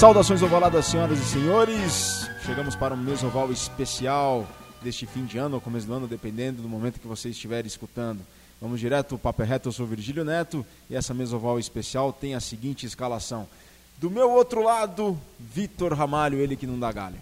Saudações ovaladas, senhoras e senhores. Chegamos para um mesoval especial deste fim de ano ou começo do ano, dependendo do momento que você estiver escutando. Vamos direto, o papo é reto, eu sou Virgílio Neto e essa mesoval especial tem a seguinte escalação. Do meu outro lado, Vitor Ramalho, ele que não dá galho.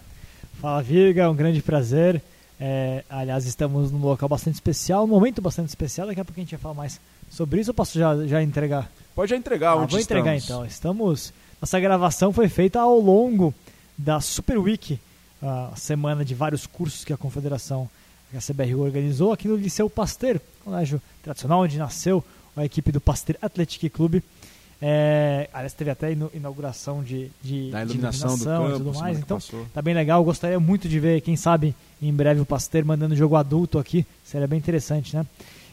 Fala Virga, é um grande prazer. É, aliás, estamos num local bastante especial, um momento bastante especial. Daqui a pouco a gente vai falar mais sobre isso. Eu posso já, já entregar? Pode já entregar, ah, onde Vou entregar estamos? então. Estamos. Nossa gravação foi feita ao longo da Super Week, a semana de vários cursos que a Confederação, a CBR organizou aqui no Liceu Pasteur, colégio tradicional onde nasceu a equipe do Pasteur Athletic Clube. É, aliás, teve até inauguração de, de, da iluminação, de iluminação campo, e tudo mais. Então, passou. tá bem legal. Gostaria muito de ver, quem sabe, em breve o Pasteur mandando jogo adulto aqui. Seria bem interessante, né?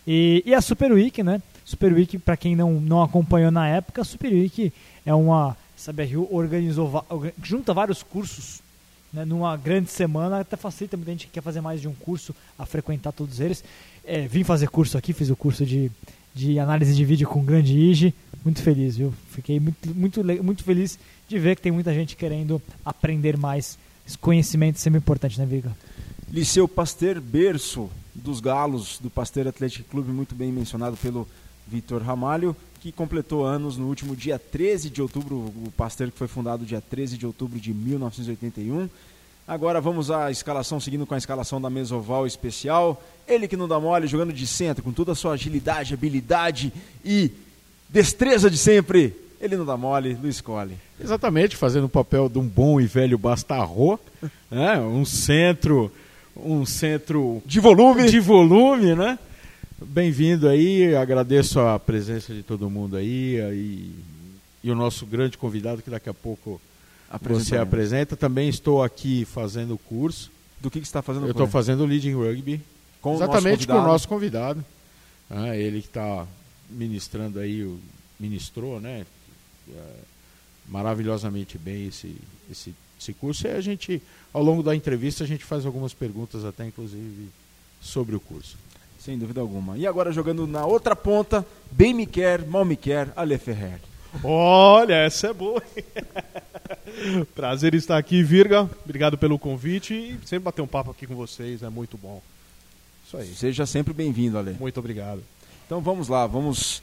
E, e a Super Week, né? Super Week, para quem não, não acompanhou na época, a Super Week é uma. A CBRU organizou, junta vários cursos né, numa grande semana, até facilita muita gente que quer fazer mais de um curso a frequentar todos eles. É, vim fazer curso aqui, fiz o curso de, de análise de vídeo com o grande Ige. Muito feliz, viu? Fiquei muito, muito, muito feliz de ver que tem muita gente querendo aprender mais. Esse conhecimento é sempre importante, né, Viga? Liceu Pasteur, berço dos galos do Pasteur Atlético Clube, muito bem mencionado pelo Vitor Ramalho, que completou anos no último dia 13 de outubro, o Pasteur que foi fundado dia 13 de outubro de 1981. Agora vamos à escalação, seguindo com a escalação da Mesoval especial. Ele que não dá mole, jogando de centro, com toda a sua agilidade, habilidade e destreza de sempre. Ele não dá mole, Luiz Colli. Exatamente, fazendo o papel de um bom e velho bastarro, né? um centro, um centro de volume, de volume, né? Bem-vindo aí, agradeço a presença de todo mundo aí e, e o nosso grande convidado que daqui a pouco você apresenta. Também estou aqui fazendo o curso. Do que, que você está fazendo? Eu estou fazendo Leading Rugby. Com exatamente com o nosso convidado. Ah, ele que está ministrando aí, ministrou, né? Maravilhosamente bem esse, esse, esse curso. E a gente, ao longo da entrevista, a gente faz algumas perguntas até, inclusive, sobre o curso. Sem dúvida alguma. E agora jogando na outra ponta, bem me quer, mal me quer, Ale Ferrer. Olha, essa é boa. Prazer estar aqui, Virga. Obrigado pelo convite e sempre bater um papo aqui com vocês, é muito bom. Isso aí. Seja sempre bem-vindo, Ale. Muito obrigado. Então vamos lá, vamos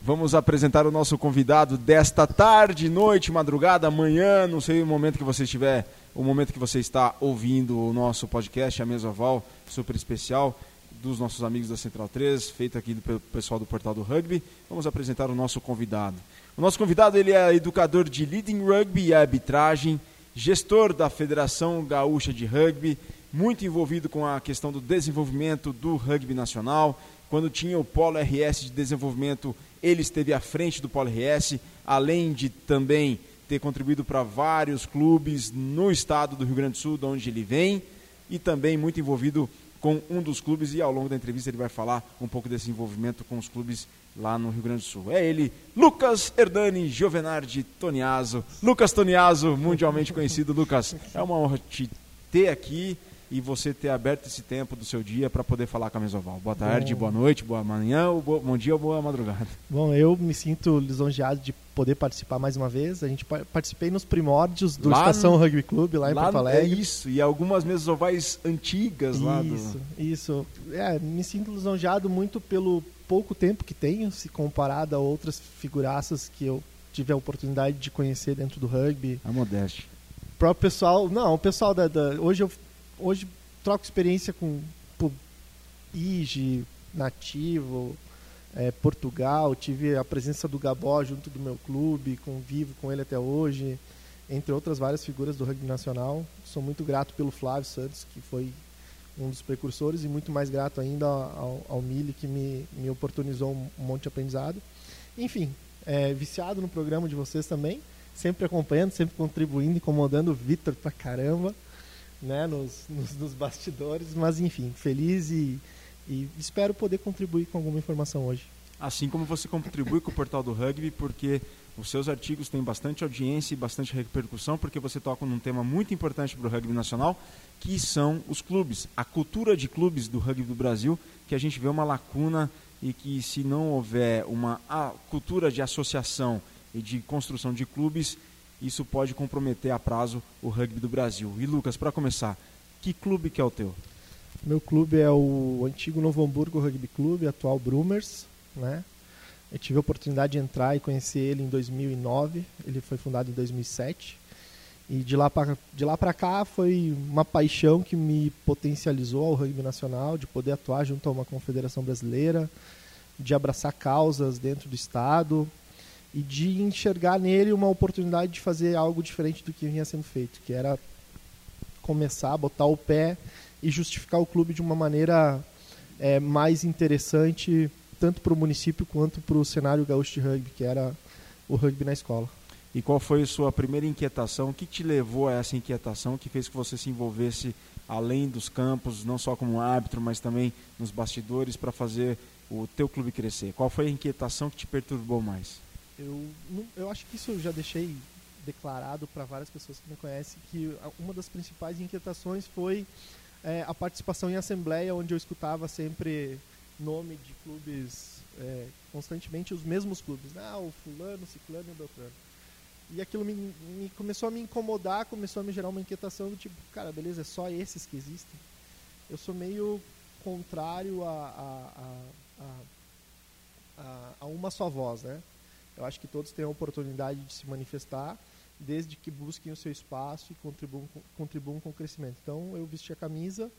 vamos apresentar o nosso convidado desta tarde, noite, madrugada, amanhã, não sei o momento que você estiver, o momento que você está ouvindo o nosso podcast, a Mesoval, super especial dos nossos amigos da Central 3, feito aqui pelo pessoal do Portal do Rugby. Vamos apresentar o nosso convidado. O nosso convidado ele é educador de Leading Rugby e arbitragem, gestor da Federação Gaúcha de Rugby, muito envolvido com a questão do desenvolvimento do rugby nacional. Quando tinha o Polo RS de desenvolvimento, ele esteve à frente do Polo RS, além de também ter contribuído para vários clubes no estado do Rio Grande do Sul, de onde ele vem, e também muito envolvido com um dos clubes e ao longo da entrevista ele vai falar um pouco desse envolvimento com os clubes lá no Rio Grande do Sul. É ele, Lucas Herdani Giovenardi Toniaso. Lucas Toniaso, mundialmente conhecido. Lucas, é uma honra te ter aqui e você ter aberto esse tempo do seu dia para poder falar com a Mesoval. Boa tarde, bom. boa noite, boa manhã, bom dia ou boa madrugada. Bom, eu me sinto lisonjeado de poder participar mais uma vez. A gente participei nos primórdios do lá Estação no, Rugby Club lá em Porto Alegre. É isso, e algumas Mesovais antigas lá. Isso, do... isso. É, me sinto lisonjeado muito pelo pouco tempo que tenho, se comparado a outras figuraças que eu tive a oportunidade de conhecer dentro do rugby. A modéstia. O próprio pessoal, não, o pessoal da, da hoje eu hoje troco experiência com IGE, Nativo, é, Portugal, tive a presença do Gabó junto do meu clube, convivo com ele até hoje, entre outras várias figuras do rugby nacional. Sou muito grato pelo Flávio Santos, que foi um dos precursores, e muito mais grato ainda ao, ao Mili, que me, me oportunizou um monte de aprendizado. Enfim, é, viciado no programa de vocês também, sempre acompanhando, sempre contribuindo, incomodando o Vitor pra caramba né, nos, nos, nos bastidores, mas enfim, feliz e, e espero poder contribuir com alguma informação hoje. Assim como você contribui com o Portal do Rugby, porque os seus artigos têm bastante audiência e bastante repercussão, porque você toca num tema muito importante para o rugby nacional, que são os clubes, a cultura de clubes do rugby do Brasil, que a gente vê uma lacuna e que se não houver uma cultura de associação e de construção de clubes, isso pode comprometer a prazo o rugby do Brasil. E Lucas, para começar, que clube que é o teu? Meu clube é o antigo Novo Hamburgo Rugby Clube, atual Brumers, né? Eu tive a oportunidade de entrar e conhecer ele em 2009. Ele foi fundado em 2007. E de lá para de lá para cá foi uma paixão que me potencializou ao rugby nacional, de poder atuar junto a uma confederação brasileira, de abraçar causas dentro do estado e de enxergar nele uma oportunidade de fazer algo diferente do que vinha sendo feito, que era começar a botar o pé e justificar o clube de uma maneira é, mais interessante tanto para o município quanto para o cenário gaúcho de rugby, que era o rugby na escola. E qual foi a sua primeira inquietação? O que te levou a essa inquietação que fez que você se envolvesse além dos campos, não só como árbitro, mas também nos bastidores para fazer o teu clube crescer? Qual foi a inquietação que te perturbou mais? Eu, eu acho que isso eu já deixei declarado para várias pessoas que me conhecem que uma das principais inquietações foi é, a participação em assembleia, onde eu escutava sempre nome de clubes é, constantemente os mesmos clubes, né? ah, o fulano, ciclano e o beltrano. E aquilo me, me, começou a me incomodar, começou a me gerar uma inquietação do tipo, cara, beleza, é só esses que existem. Eu sou meio contrário a, a, a, a, a uma só voz, né? Eu acho que todos têm a oportunidade de se manifestar, desde que busquem o seu espaço e contribuam, contribuam com o crescimento. Então, eu vesti a camisa,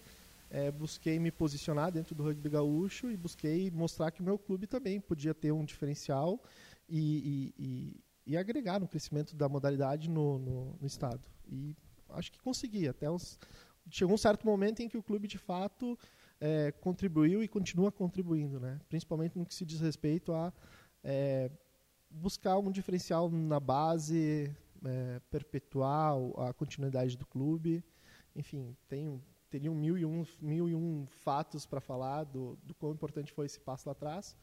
é, busquei me posicionar dentro do rugby gaúcho e busquei mostrar que o meu clube também podia ter um diferencial e, e, e, e agregar no crescimento da modalidade no, no, no, estado. E acho que consegui. Até uns, chegou um certo momento em que o clube de fato é, contribuiu e continua contribuindo, né? principalmente no que se diz respeito a é, buscar um diferencial na base, é, perpetuar a continuidade do clube. Enfim, tem teriam mil e um, mil e um fatos para falar do, do quão importante foi esse passo lá atrás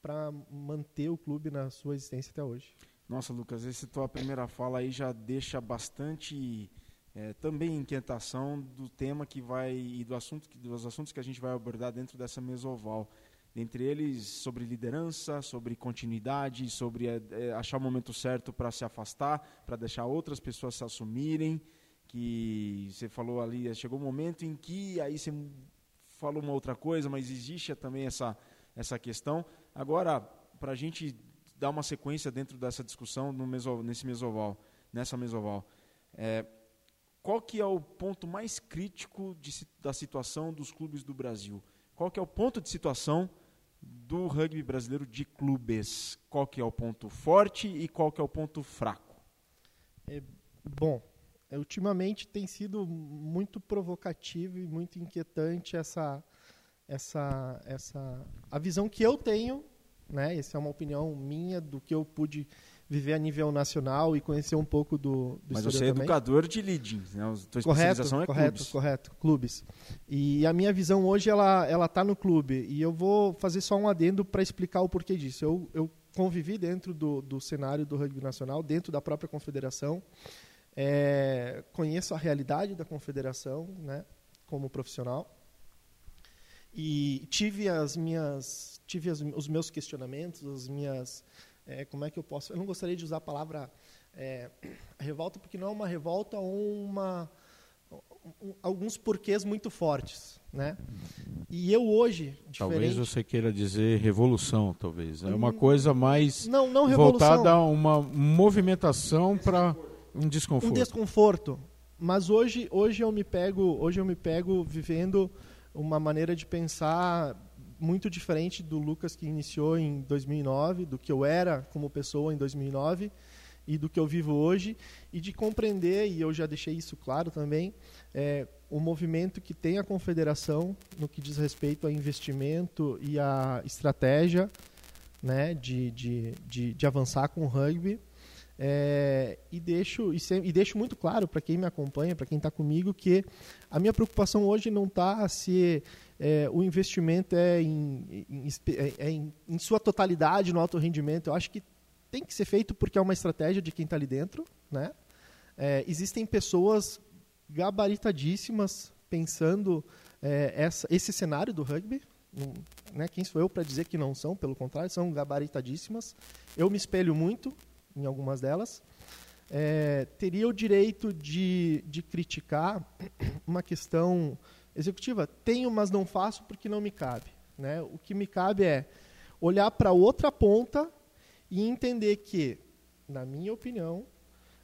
para manter o clube na sua existência até hoje. Nossa, Lucas, essa tua primeira fala aí já deixa bastante é, também inquietação do tema que vai e do assunto dos assuntos que a gente vai abordar dentro dessa mesa oval. Dentre eles, sobre liderança, sobre continuidade, sobre é, achar o momento certo para se afastar, para deixar outras pessoas se assumirem que você falou ali, chegou um momento em que aí você falou uma outra coisa, mas existe também essa, essa questão. Agora, para a gente dar uma sequência dentro dessa discussão no meso, nesse mesoval, nessa mesoval, é, qual que é o ponto mais crítico de, da situação dos clubes do Brasil? Qual que é o ponto de situação do rugby brasileiro de clubes? Qual que é o ponto forte e qual que é o ponto fraco? É, bom, é, ultimamente tem sido muito provocativo e muito inquietante essa essa essa a visão que eu tenho, né? Essa é uma opinião minha do que eu pude viver a nível nacional e conhecer um pouco do, do Mas você é também. educador de leading, né? A tua correto, é correto, clubes. correto, clubes. E a minha visão hoje ela ela tá no clube e eu vou fazer só um adendo para explicar o porquê disso. Eu, eu convivi dentro do, do cenário do rugby nacional, dentro da própria confederação. É, conheço a realidade da confederação, né, como profissional, e tive as minhas, tive as, os meus questionamentos, as minhas, é, como é que eu posso? Eu não gostaria de usar a palavra é, revolta porque não é uma revolta ou uma um, alguns porquês muito fortes, né? E eu hoje, diferente... talvez você queira dizer revolução, talvez é uma hum, coisa mais não, não voltada a uma movimentação para um desconforto. Um desconforto. Mas hoje, hoje eu me pego, hoje eu me pego vivendo uma maneira de pensar muito diferente do Lucas que iniciou em 2009, do que eu era como pessoa em 2009 e do que eu vivo hoje e de compreender e eu já deixei isso claro também é, o movimento que tem a confederação no que diz respeito a investimento e a estratégia né, de, de, de, de avançar com o rugby é, e, deixo, e, e, deixo muito claro para quem me acompanha, para quem está comigo, que a minha preocupação hoje não está se é, o investimento é, em, em, é, é em, em, sua totalidade no alto rendimento. Eu acho que tem que ser feito porque é uma estratégia de quem está ali dentro. Né? É, existem pessoas gabaritadíssimas pensando é, essa, esse cenário do rugby. Né? Quem sou eu para dizer que não são? Pelo contrário, são gabaritadíssimas. Eu me espelho muito em algumas delas. é, teria o direito de, de criticar uma questão executiva? Tenho, mas não faço porque não me cabe. Né? O que me cabe é olhar para outra ponta e entender que, na minha opinião,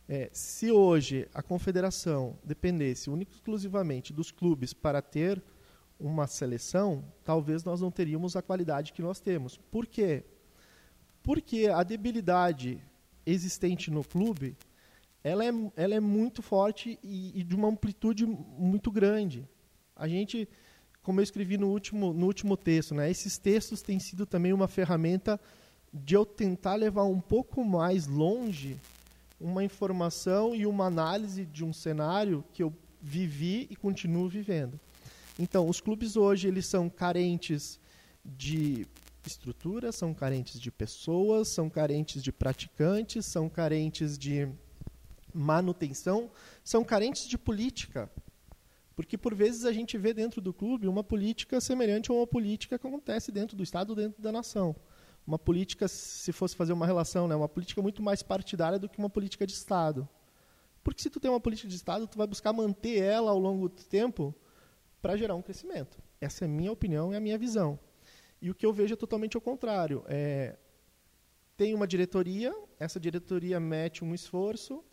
é, se hoje a confederação dependesse única exclusivamente dos clubes para ter uma seleção, talvez nós não teríamos a qualidade que nós temos. Por quê? Porque a debilidade existente no clube ela é, ela é muito forte e, e de uma amplitude muito grande. A gente, como eu escrevi no último, no último texto, né, esses textos têm sido também uma ferramenta de eu tentar levar um pouco mais longe uma informação e uma análise de um cenário que eu vivi e continuo vivendo. Então, os clubes hoje eles são carentes de estrutura, são carentes de pessoas, são carentes de praticantes, são carentes de manutenção, são carentes de política. Porque por vezes a gente vê dentro do clube uma política semelhante a uma política que acontece dentro do Estado, dentro da nação uma política, se fosse fazer uma relação, né, uma política muito mais partidária do que uma política de Estado. Porque se tu tem uma política de Estado, tu vai buscar manter ela ao longo do tempo para gerar um crescimento. Essa é a minha opinião e a minha visão. E o que eu vejo é totalmente ao contrário. É, tem uma diretoria, essa diretoria mete um esforço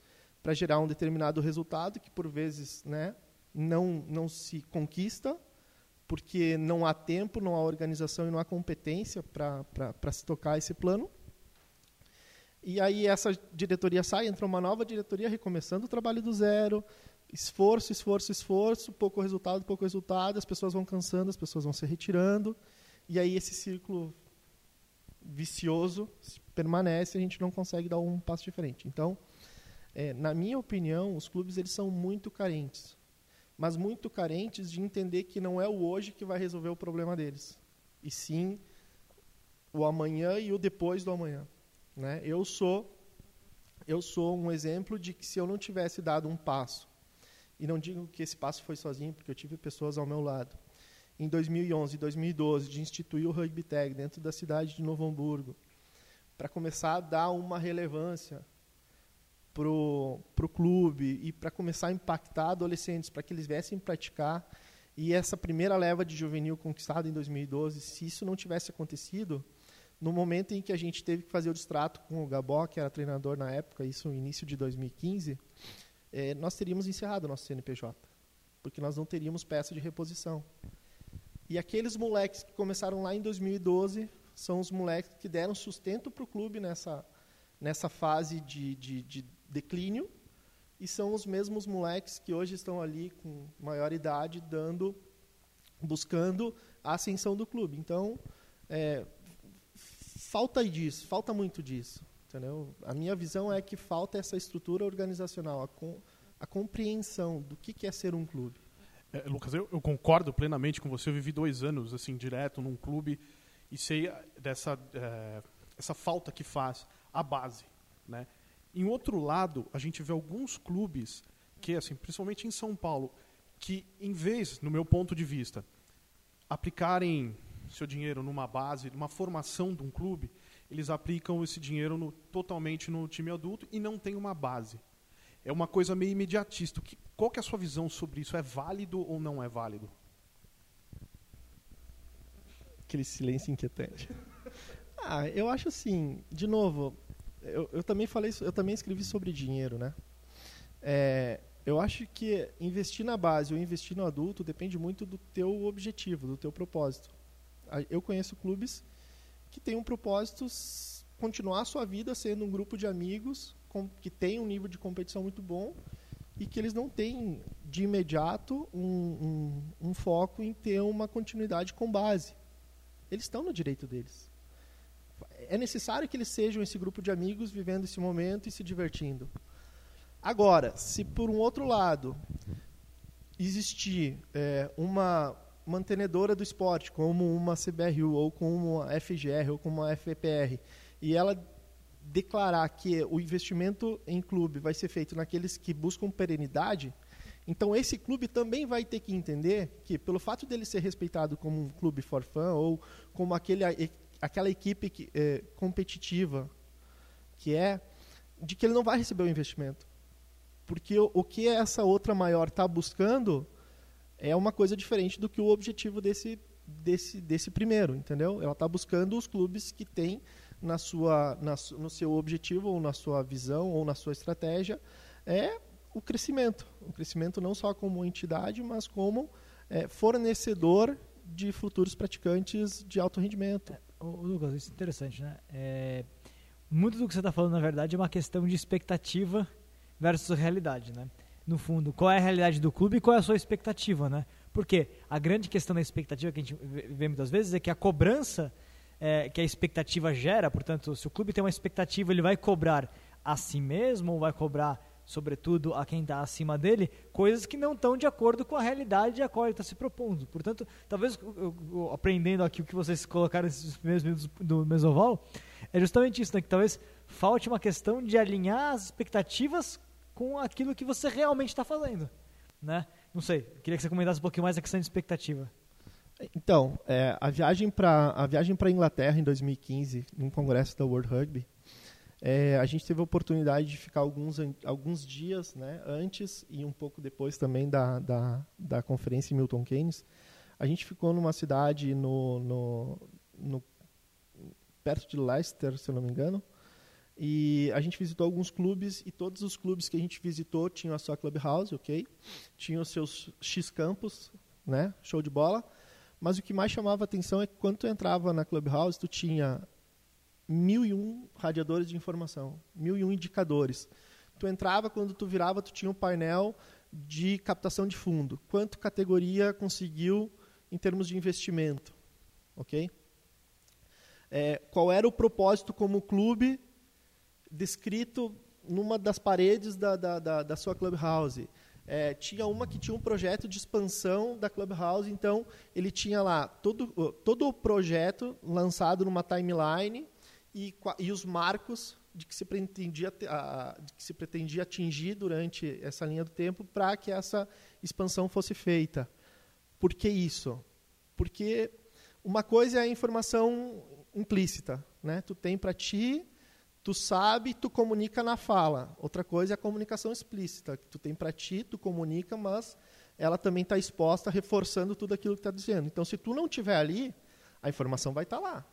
para gerar um determinado resultado que por vezes né, não, não se conquista, porque não há tempo, não há organização e não há competência para se tocar esse plano. E aí essa diretoria sai, entra uma nova diretoria recomeçando o trabalho do zero, esforço, esforço, esforço, pouco resultado, pouco resultado, as pessoas vão cansando, as pessoas vão se retirando, e aí esse círculo vicioso permanece a gente não consegue dar um passo diferente. Então, é, na minha opinião, os clubes eles são muito carentes mas muito carentes de entender que não é o hoje que vai resolver o problema deles, e sim o amanhã e o depois do amanhã. Né? Eu sou eu sou um exemplo de que se eu não tivesse dado um passo, e não digo que esse passo foi sozinho, porque eu tive pessoas ao meu lado, em 2011 e 2012, de instituir o Rugby Tag dentro da cidade de Novo Hamburgo, para começar a dar uma relevância pro pro clube e para começar a impactar adolescentes para que eles viessem praticar. E essa primeira leva de juvenil conquistada em 2012 se isso não tivesse acontecido no momento em que a gente teve que fazer o distrato com o Gabó que era treinador na época isso no início de 2015 é, nós teríamos encerrado o nosso CNPJ porque nós não teríamos peça de reposição e aqueles moleques que começaram lá em 2012 são os moleques que deram sustento para o clube nessa nessa fase de, de, de declínio. E são os mesmos moleques que hoje estão ali com maior idade dando buscando a ascensão do clube. Então é, falta disso falta muito disso entendeu? A minha visão é que falta essa estrutura organizacional a, com, a compreensão do que, que é ser um clube é, Lucas eu, eu, concordo plenamente com você eu vivi dois anos assim direto num clube e sei dessa é, essa falta que faz a base né em outro lado, a gente vê alguns clubes que, assim, principalmente em São Paulo, que em vez, no meu ponto de vista, aplicarem seu dinheiro numa base, numa formação de um clube, eles aplicam esse dinheiro no, totalmente no time adulto e não tem uma base. É uma coisa meio imediatista. Que, qual que é a sua visão sobre isso? É válido ou não é válido? Aquele silêncio inquietante. Ah, eu acho assim, de novo, eu, eu também falei, eu também escrevi sobre dinheiro, né? É, eu acho que investir na base ou investir no adulto depende muito do teu objetivo, do teu propósito. Eu conheço clubes que têm um propósito continuar a sua vida sendo um grupo de amigos que tem um nível de competição muito bom e que eles não têm de imediato um, um, um foco em ter uma continuidade com base. Eles estão no direito deles é necessário que eles sejam esse grupo de amigos vivendo esse momento e se divertindo. Agora, se por um outro lado existir é, uma mantenedora do esporte, como uma CBRU, ou como uma FGR, ou como uma FPR, e ela declarar que o investimento em clube vai ser feito naqueles que buscam perenidade, então esse clube também vai ter que entender que, pelo fato dele ser respeitado como um clube for fun, ou como aquele aquela equipe que, é, competitiva que é, de que ele não vai receber o investimento. Porque o, o que essa outra maior está buscando é uma coisa diferente do que o objetivo desse, desse, desse primeiro, entendeu? Ela está buscando os clubes que têm na sua, na, no seu objetivo, ou na sua visão, ou na sua estratégia, é o crescimento. O crescimento não só como entidade, mas como é, fornecedor de futuros praticantes de alto rendimento. É, Lucas, isso é interessante, né? É, muito do que você está falando, na verdade, é uma questão de expectativa versus realidade, né? No fundo, qual é a realidade do clube e qual é a sua expectativa, né? Porque a grande questão da expectativa que a gente vê muitas vezes é que a cobrança é, que a expectativa gera, portanto, se o clube tem uma expectativa, ele vai cobrar a si mesmo ou vai cobrar sobretudo a quem está acima dele, coisas que não estão de acordo com a realidade a qual ele está se propondo. Portanto, talvez eu, eu, aprendendo aqui o que vocês colocaram nesses primeiros minutos do Mesoval, é justamente isso, né? que talvez falte uma questão de alinhar as expectativas com aquilo que você realmente está fazendo. Né? Não sei, queria que você comentasse um pouquinho mais a questão de expectativa. Então, é, a viagem para a viagem para Inglaterra em 2015, num congresso da World Rugby, é, a gente teve a oportunidade de ficar alguns, alguns dias né, antes e um pouco depois também da, da, da conferência em Milton Keynes. A gente ficou numa cidade no, no, no, perto de Leicester, se eu não me engano, e a gente visitou alguns clubes e todos os clubes que a gente visitou tinham a sua clubhouse, ok? Tinham seus X campos, né? Show de bola. Mas o que mais chamava atenção é que quando tu entrava na clubhouse, tu tinha mil e um radiadores de informação, mil e um indicadores. Tu entrava, quando tu virava, tu tinha um painel de captação de fundo. Quanto categoria conseguiu em termos de investimento, ok? É, qual era o propósito como clube descrito numa das paredes da, da, da, da sua clubhouse? É, tinha uma que tinha um projeto de expansão da Clubhouse, então ele tinha lá todo, todo o projeto lançado numa timeline e, e os marcos de que, se pretendia, de que se pretendia atingir durante essa linha do tempo para que essa expansão fosse feita. Por que isso? Porque uma coisa é a informação implícita, né? Tu tem para ti, tu sabe, tu comunica na fala. Outra coisa é a comunicação explícita, que tu tem para ti, tu comunica, mas ela também está exposta, reforçando tudo aquilo que está dizendo. Então, se tu não tiver ali, a informação vai estar tá lá.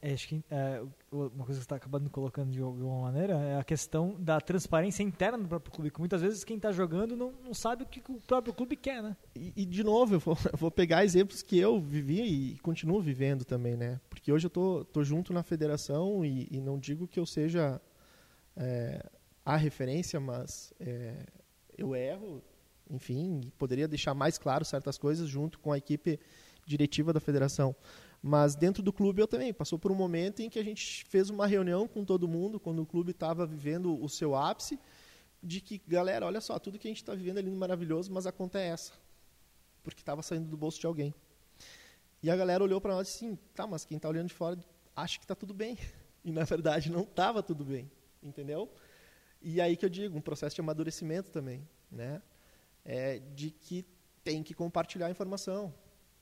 É, acho que é, uma coisa que está acabando colocando de alguma maneira é a questão da transparência interna do próprio clube. Que muitas vezes quem está jogando não, não sabe o que o próprio clube quer, né? E, e de novo, eu vou, eu vou, pegar exemplos que eu vivi e continuo vivendo também, né? Porque hoje eu tô, tô junto na federação e, e não digo que eu seja é, a referência, mas é, eu erro, enfim, poderia deixar mais claro certas coisas junto com a equipe diretiva da federação. Mas dentro do clube eu também. Passou por um momento em que a gente fez uma reunião com todo mundo, quando o clube estava vivendo o seu ápice, de que, galera, olha só, tudo que a gente está vivendo é lindo, maravilhoso, mas a conta é essa. Porque estava saindo do bolso de alguém. E a galera olhou para nós e disse assim, tá, mas quem está olhando de fora acha que está tudo bem. E na verdade não estava tudo bem, entendeu? E aí que eu digo, um processo de amadurecimento também, né? É de que tem que compartilhar a informação,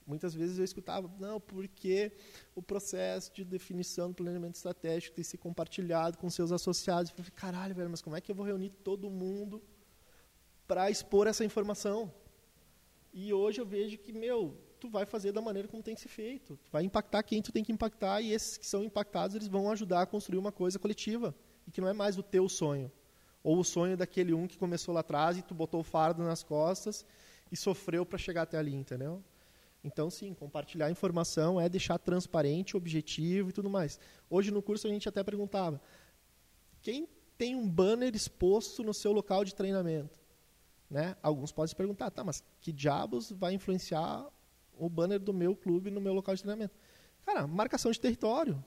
Muitas vezes eu escutava, não, porque o processo de definição do planejamento estratégico tem que ser compartilhado com seus associados. Eu falei, caralho, velho, mas como é que eu vou reunir todo mundo para expor essa informação? E hoje eu vejo que, meu, tu vai fazer da maneira como tem que ser feito. Tu vai impactar quem tu tem que impactar e esses que são impactados, eles vão ajudar a construir uma coisa coletiva. E que não é mais o teu sonho. Ou o sonho daquele um que começou lá atrás e tu botou o fardo nas costas e sofreu para chegar até ali, entendeu? Então, sim, compartilhar informação é deixar transparente, objetivo e tudo mais. Hoje no curso a gente até perguntava: quem tem um banner exposto no seu local de treinamento? Né? Alguns podem se perguntar: tá, mas que diabos vai influenciar o banner do meu clube no meu local de treinamento? Cara, marcação de território,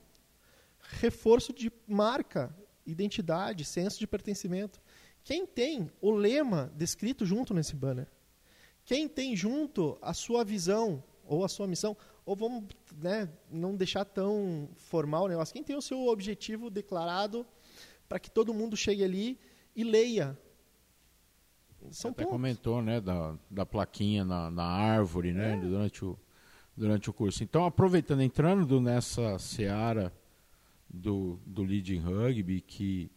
reforço de marca, identidade, senso de pertencimento. Quem tem o lema descrito junto nesse banner? Quem tem junto a sua visão ou a sua missão, ou vamos né, não deixar tão formal o negócio, quem tem o seu objetivo declarado para que todo mundo chegue ali e leia. São Você até comentou né, da, da plaquinha na, na árvore né, é. durante, o, durante o curso. Então, aproveitando, entrando nessa seara do, do Leading Rugby, que,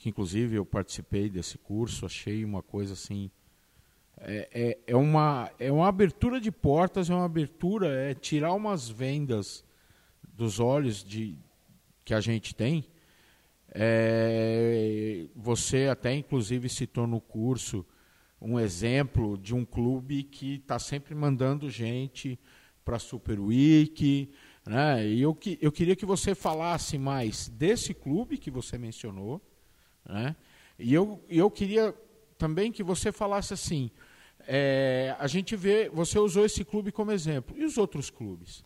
que inclusive eu participei desse curso, achei uma coisa assim. É, é, é, uma, é uma abertura de portas, é uma abertura, é tirar umas vendas dos olhos de, que a gente tem. É, você até inclusive citou no curso um exemplo de um clube que está sempre mandando gente para a Super Week. Né? E eu, eu queria que você falasse mais desse clube que você mencionou. Né? E eu, eu queria também que você falasse assim. É, a gente vê, você usou esse clube como exemplo. E os outros clubes?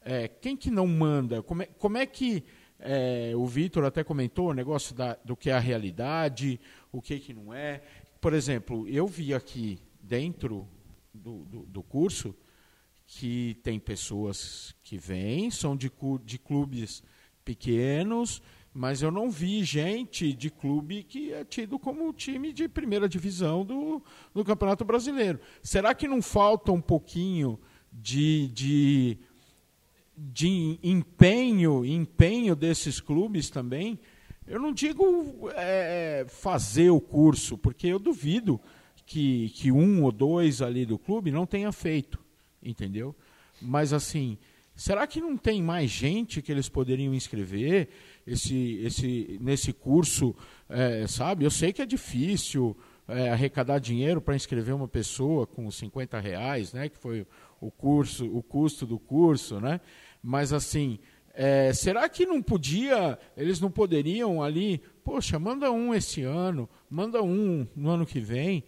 É, quem que não manda? Como é, como é que é, o Vitor até comentou o negócio da, do que é a realidade, o que, que não é. Por exemplo, eu vi aqui dentro do, do, do curso que tem pessoas que vêm, são de, de clubes pequenos, mas eu não vi gente de clube que é tido como time de primeira divisão do, do Campeonato Brasileiro. Será que não falta um pouquinho de, de, de empenho, empenho desses clubes também? Eu não digo é, fazer o curso, porque eu duvido que, que um ou dois ali do clube não tenha feito, entendeu? Mas assim, será que não tem mais gente que eles poderiam inscrever esse, esse, nesse curso? É, sabe, eu sei que é difícil é, arrecadar dinheiro para inscrever uma pessoa com 50 reais, né, que foi o curso, o custo do curso, né? Mas assim, é, será que não podia, eles não poderiam ali, poxa, manda um esse ano, manda um no ano que vem.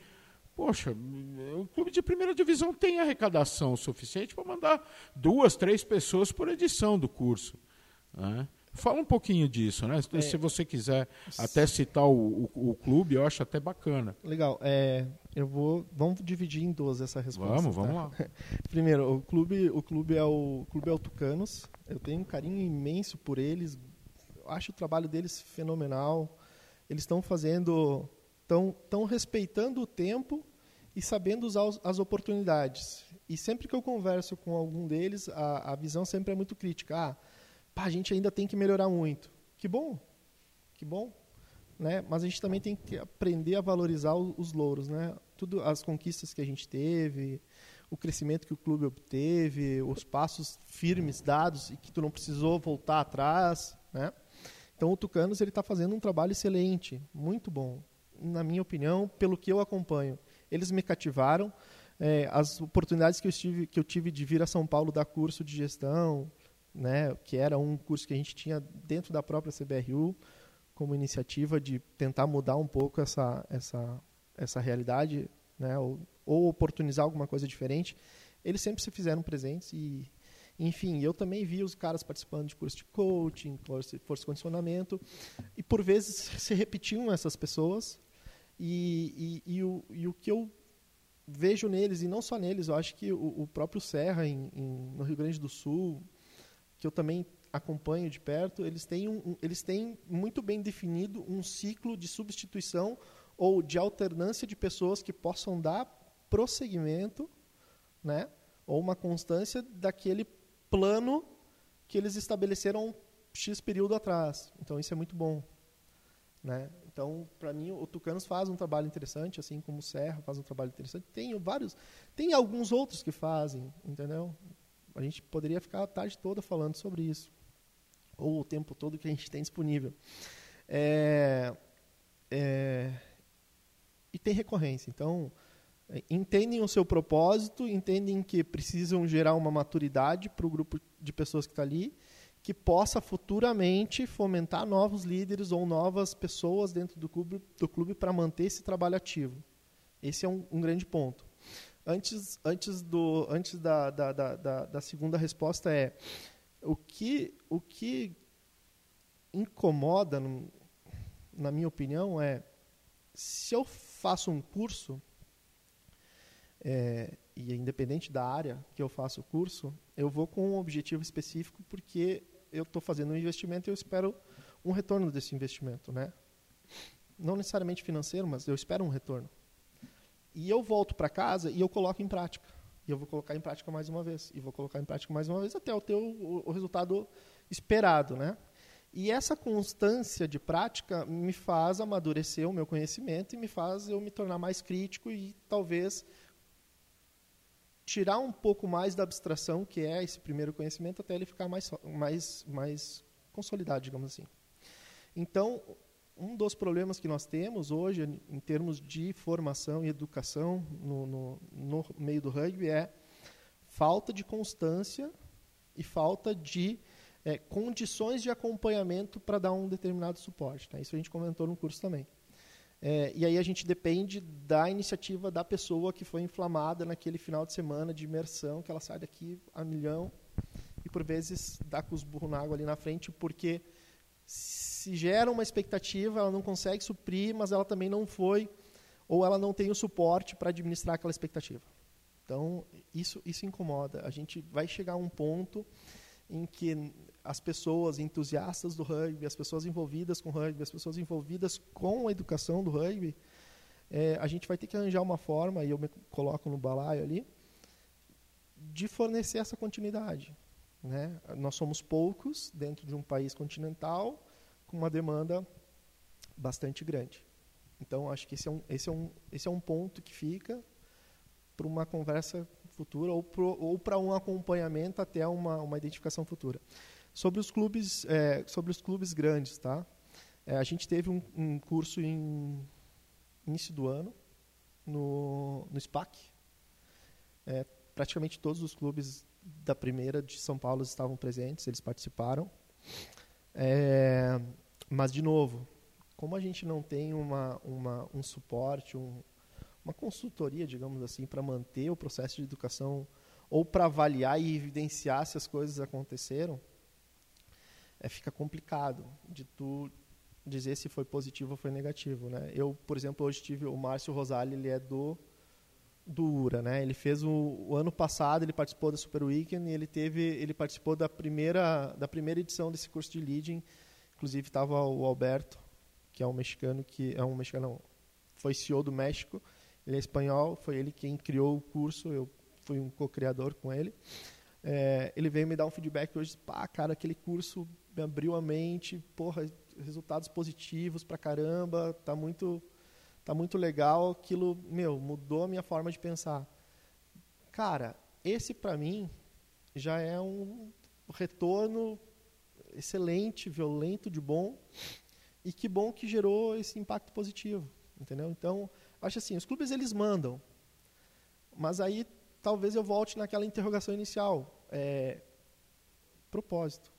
Poxa, o clube de primeira divisão tem arrecadação suficiente para mandar duas, três pessoas por edição do curso. Né? Fala um pouquinho disso, né? É, Se você quiser até citar o, o, o, clube, eu acho até bacana. Legal. É, eu vou, vamos dividir em duas essa resposta. Vamos, vamos tá? lá. Primeiro, o clube, o clube é o clube é o Tucanos. Eu tenho um carinho imenso por eles. Acho o trabalho deles fenomenal. Eles estão fazendo, estão tão respeitando o tempo e sabendo usar as oportunidades. E sempre que eu converso com algum deles, a, a visão sempre é muito crítica. Ah, pá, a gente ainda tem que melhorar muito. Que bom, que bom. Né? Mas a gente também tem que aprender a valorizar os louros, né? Tudo as conquistas que a gente teve, o crescimento que o clube obteve, os passos firmes dados e que tu não precisou voltar atrás, né? Então o Tucanos ele está fazendo um trabalho excelente, muito bom, na minha opinião, pelo que eu acompanho. Eles me cativaram. É, as oportunidades que eu, tive, que eu tive de vir a São Paulo dar curso de gestão, né, que era um curso que a gente tinha dentro da própria CBRU, como iniciativa de tentar mudar um pouco essa, essa, essa realidade, né, ou, ou oportunizar alguma coisa diferente, eles sempre se fizeram presentes e, enfim, eu também vi os caras participando de curso de coaching, força, força condicionamento, e por vezes se repetiam essas pessoas, e, e, e, o, e o que eu vejo neles, e não só neles, eu acho que o, o próprio Serra, em, em, no Rio Grande do Sul, que eu também acompanho de perto, eles têm, um, eles têm muito bem definido um ciclo de substituição ou de alternância de pessoas que possam dar prosseguimento, né, ou uma constância daquele plano que eles estabeleceram X período atrás. Então isso é muito bom. Né? Então, para mim, o Tucanos faz um trabalho interessante, assim como o Serra faz um trabalho interessante. Tem vários, tem alguns outros que fazem, entendeu? A gente poderia ficar a tarde toda falando sobre isso, ou o tempo todo que a gente tem disponível. É, é, e tem recorrência. Então, é, entendem o seu propósito, entendem que precisam gerar uma maturidade para o grupo de pessoas que está ali, que possa futuramente fomentar novos líderes ou novas pessoas dentro do clube, do clube para manter esse trabalho ativo. Esse é um, um grande ponto. Antes, antes, do, antes da, da, da, da, segunda resposta é o que, o que incomoda, na minha opinião, é se eu faço um curso, é, e é independente da área que eu faço o curso, eu vou com um objetivo específico porque eu estou fazendo um investimento e eu espero um retorno desse investimento, né? Não necessariamente financeiro, mas eu espero um retorno. E eu volto para casa e eu coloco em prática. E eu vou colocar em prática mais uma vez. E vou colocar em prática mais uma vez até eu ter o, o resultado esperado. Né? E essa constância de prática me faz amadurecer o meu conhecimento e me faz eu me tornar mais crítico e talvez tirar um pouco mais da abstração que é esse primeiro conhecimento até ele ficar mais mais mais consolidado, digamos assim. Então, um dos problemas que nós temos hoje, em termos de formação e educação no, no, no meio do rugby, é falta de constância e falta de é, condições de acompanhamento para dar um determinado suporte. Né? Isso a gente comentou no curso também. É, e aí a gente depende da iniciativa da pessoa que foi inflamada naquele final de semana de imersão, que ela sai daqui a milhão e por vezes dá com os burros na água ali na frente, porque se gera uma expectativa, ela não consegue suprir, mas ela também não foi, ou ela não tem o suporte para administrar aquela expectativa. Então, isso, isso incomoda. A gente vai chegar a um ponto em que as pessoas entusiastas do rugby, as pessoas envolvidas com o rugby, as pessoas envolvidas com a educação do rugby, é, a gente vai ter que arranjar uma forma, e eu me coloco no balaio ali, de fornecer essa continuidade. Né? Nós somos poucos dentro de um país continental com uma demanda bastante grande. Então, acho que esse é um, esse é um, esse é um ponto que fica para uma conversa futura ou para um acompanhamento até uma, uma identificação futura. Sobre os clubes, é, sobre os clubes grandes, tá? É, a gente teve um, um, curso em início do ano no, no SPAC. É, praticamente todos os clubes da primeira de São Paulo estavam presentes, eles participaram. É, mas, de novo, como a gente não tem uma, uma, um suporte, um, uma consultoria, digamos assim, para manter o processo de educação ou para avaliar e evidenciar se as coisas aconteceram, é, fica complicado de tu dizer se foi positivo ou foi negativo, né? Eu, por exemplo, hoje tive o Márcio Rosali, ele é do do URA, né? Ele fez o, o, ano passado, ele participou da Super Weekend e ele teve, ele participou da primeira da primeira edição desse curso de leading. Inclusive estava o Alberto, que é um mexicano que é um mexicano, não, foi CEO do México. Ele é espanhol, foi ele quem criou o curso. Eu fui um co-criador com ele. É, ele veio me dar um feedback hoje, pá, cara, aquele curso me abriu a mente, porra, resultados positivos pra caramba, tá muito tá muito legal, aquilo, meu, mudou a minha forma de pensar. Cara, esse para mim já é um retorno excelente, violento de bom, e que bom que gerou esse impacto positivo, entendeu? Então, acho assim, os clubes eles mandam, mas aí talvez eu volte naquela interrogação inicial, é, propósito.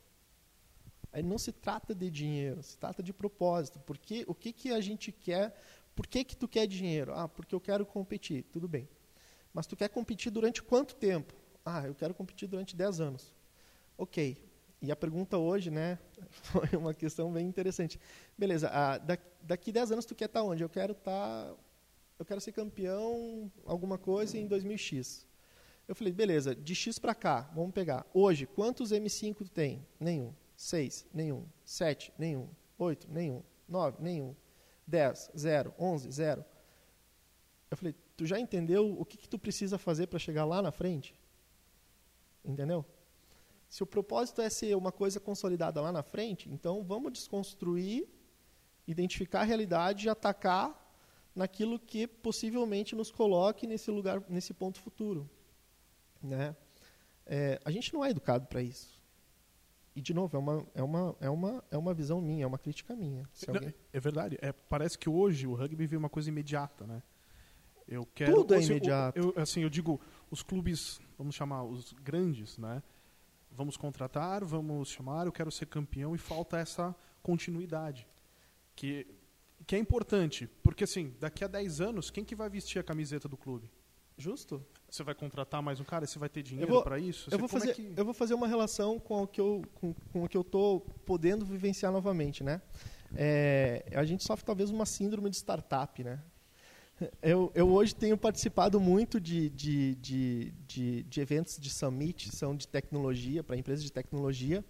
Aí não se trata de dinheiro, se trata de propósito. Porque o que, que a gente quer por que, que tu quer dinheiro? Ah, porque eu quero competir. Tudo bem. Mas tu quer competir durante quanto tempo? Ah, eu quero competir durante 10 anos. Ok. E a pergunta hoje, né, foi uma questão bem interessante. Beleza, ah, daqui 10 anos tu quer estar tá onde? Eu quero estar... Tá, eu quero ser campeão alguma coisa em 2000X. Eu falei, beleza, de X para cá, vamos pegar. Hoje, quantos M5 tu tem? Nenhum. 6, nenhum. 7, nenhum. 8, nenhum. 9, nenhum. 10, 0, 11, 0. Eu falei, tu já entendeu o que, que tu precisa fazer para chegar lá na frente? Entendeu? Se o propósito é ser uma coisa consolidada lá na frente, então vamos desconstruir, identificar a realidade e atacar naquilo que possivelmente nos coloque nesse lugar, nesse ponto futuro. Né? É, a gente não é educado para isso. E, de novo, é uma, é uma, é uma, é uma visão minha, é uma crítica minha. Alguém... É verdade. É, parece que hoje o rugby vê uma coisa imediata, né? Eu quero, Tudo é assim, imediato. Eu, assim, eu digo, os clubes, vamos chamar os grandes, né? Vamos contratar, vamos chamar, eu quero ser campeão e falta essa continuidade. Que, que é importante, porque assim, daqui a 10 anos, quem que vai vestir a camiseta do clube? Justo. Você vai contratar mais um cara? Você vai ter dinheiro para isso? Você, eu, vou fazer, é que... eu vou fazer uma relação com o que eu com, com o que eu estou podendo vivenciar novamente, né? É, a gente sofre talvez uma síndrome de startup, né? Eu, eu hoje tenho participado muito de, de, de, de, de eventos de summit, são de tecnologia, para empresas de tecnologia,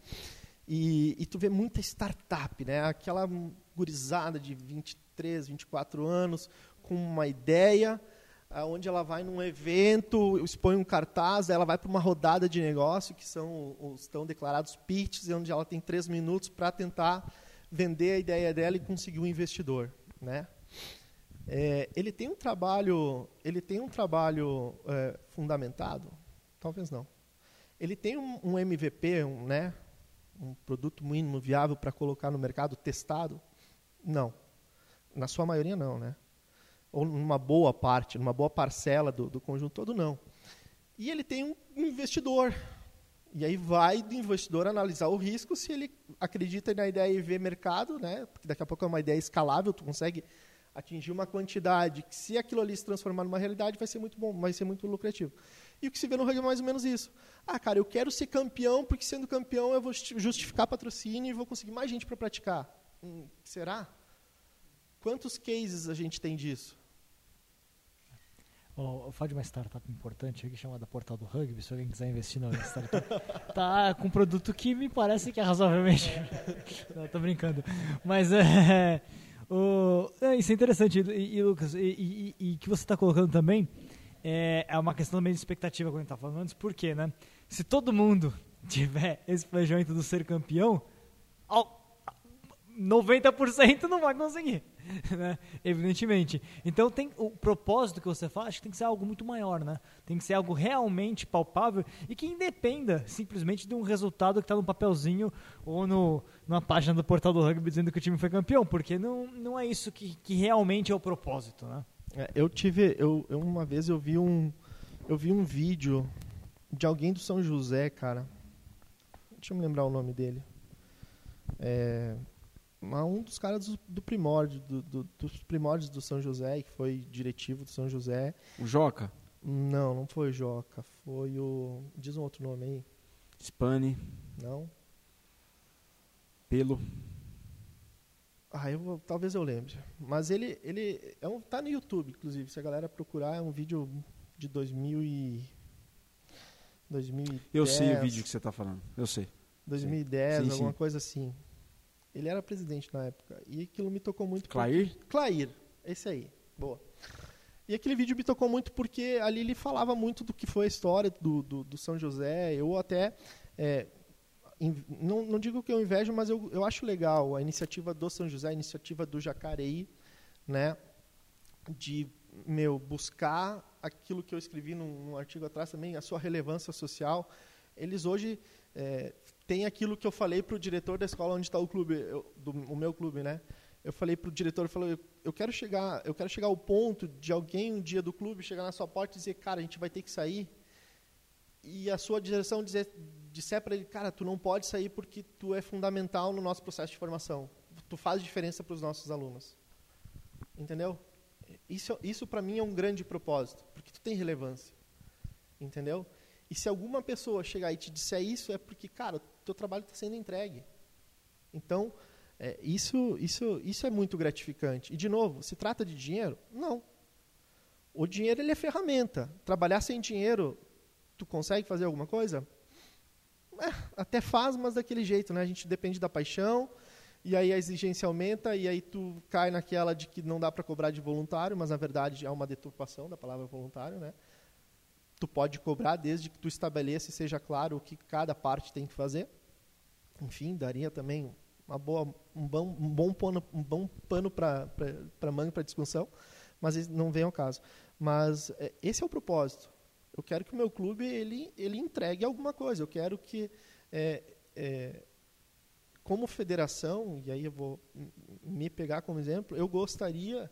e, e tu vê muita startup, né? Aquela gurizada de 23, 24 anos, com uma ideia, onde ela vai num evento, expõe um cartaz, ela vai para uma rodada de negócio, que são os tão declarados pitches, onde ela tem três minutos para tentar vender a ideia dela e conseguir um investidor, né? É, ele tem um trabalho, ele tem um trabalho é, fundamentado? Talvez não. Ele tem um, um MVP, um, né, um produto mínimo viável para colocar no mercado testado? Não. Na sua maioria não, né? Ou numa boa parte, numa boa parcela do, do conjunto todo não. E ele tem um investidor, e aí vai do investidor analisar o risco se ele acredita na ideia e vê mercado, né? Porque daqui a pouco é uma ideia escalável, tu consegue atingir uma quantidade que se aquilo ali se transformar numa realidade vai ser muito bom, vai ser muito lucrativo. E o que se vê no rugby é mais ou menos isso. Ah, cara, eu quero ser campeão porque sendo campeão eu vou justificar patrocínio e vou conseguir mais gente para praticar. Hum, será? Quantos cases a gente tem disso? Oh, falo de uma startup importante aqui chamada Portal do Rugby, se alguém quiser investir na startup. tá com um produto que me parece que é razoavelmente. Não, tô brincando. Mas é. O, é isso é interessante, e, e Lucas, e, e, e, que você está colocando também é, é uma questão também de expectativa, como a gente estava falando antes, porque, né? Se todo mundo tiver esse planejamento do ser campeão, 90% não vai conseguir, né? evidentemente. Então tem o propósito que você acho que tem que ser algo muito maior, né? Tem que ser algo realmente palpável e que independa simplesmente de um resultado que está no papelzinho ou no, numa página do portal do rugby dizendo que o time foi campeão, porque não, não é isso que, que realmente é o propósito, né? É, eu tive, eu, eu, uma vez eu vi um, eu vi um vídeo de alguém do São José, cara. Deixa eu me lembrar o nome dele. É, um dos caras do, do primórdio, do, do, dos primórdios do São José, que foi diretivo do São José. O Joca? Não, não foi o Joca. Foi o. Diz um outro nome aí. Spani. Não. Pelo. Ah, eu talvez eu lembre. Mas ele, ele é um, tá no YouTube, inclusive. Se a galera procurar, é um vídeo de 2000 e 2010. Eu sei o vídeo que você está falando. Eu sei. 2010, sim, alguma sim. coisa assim. Ele era presidente na época. E aquilo me tocou muito. Clair? Porque... Clair, esse aí. Boa. E aquele vídeo me tocou muito porque ali ele falava muito do que foi a história do, do, do São José. Eu até. É, não, não, digo que eu invejo, mas eu, eu acho legal a iniciativa do São José, a iniciativa do Jacareí, né, de meu buscar aquilo que eu escrevi num, num artigo atrás também, a sua relevância social. Eles hoje é, tem aquilo que eu falei para o diretor da escola onde está o clube, eu, do, o meu clube, né? Eu falei para o diretor, eu falei, eu quero chegar, eu quero chegar ao ponto de alguém um dia do clube chegar na sua porta e dizer, cara, a gente vai ter que sair. E a sua direção dizer, disser para ele, cara, tu não pode sair porque tu é fundamental no nosso processo de formação. Tu faz diferença para os nossos alunos. Entendeu? Isso, isso para mim é um grande propósito, porque tu tem relevância. Entendeu? E se alguma pessoa chegar e te disser isso, é porque, cara, teu trabalho está sendo entregue. Então, é, isso, isso, isso é muito gratificante. E, de novo, se trata de dinheiro? Não. O dinheiro ele é ferramenta. Trabalhar sem dinheiro, tu consegue fazer alguma coisa? É, até faz, mas daquele jeito, né? A gente depende da paixão, e aí a exigência aumenta, e aí tu cai naquela de que não dá para cobrar de voluntário, mas na verdade é uma deturpação da palavra voluntário, né? tu pode cobrar desde que tu estabeleça e seja claro o que cada parte tem que fazer. Enfim, daria também uma boa, um, bom, um bom pano, um bom pano para manga para discussão, mas não vem ao caso. Mas é, esse é o propósito. Eu quero que o meu clube ele, ele entregue alguma coisa. Eu quero que, é, é, como federação, e aí eu vou me pegar como exemplo, eu gostaria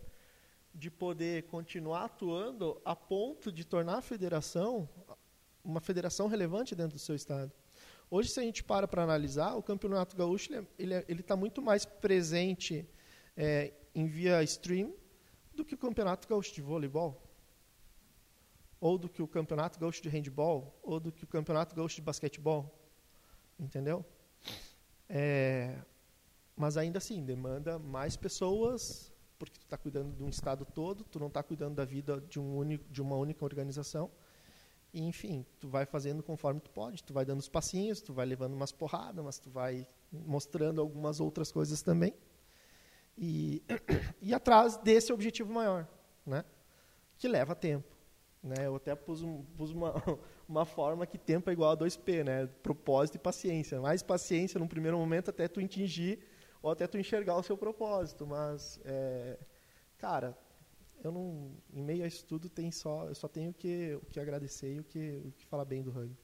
de poder continuar atuando a ponto de tornar a federação uma federação relevante dentro do seu estado. Hoje, se a gente para para analisar, o Campeonato Gaúcho ele é, está muito mais presente é, em via stream do que o Campeonato Gaúcho de Voleibol, ou do que o Campeonato Gaúcho de Handball, ou do que o Campeonato Gaúcho de Basquetebol. Entendeu? É, mas ainda assim, demanda mais pessoas porque tu está cuidando de um estado todo, tu não está cuidando da vida de, um de uma única organização. E, enfim, tu vai fazendo conforme tu pode, tu vai dando os passinhos, tu vai levando umas porradas, mas tu vai mostrando algumas outras coisas também. E, e atrás desse objetivo maior, né? que leva tempo. Né? Eu até pus, um, pus uma, uma forma que tempo é igual a 2P, né? propósito e paciência. Mais paciência no primeiro momento até tu atingir ou até tu enxergar o seu propósito. Mas, é, cara, eu não, em meio a isso tudo, tem só, eu só tenho que, o que agradecer e o que, o que falar bem do rugby.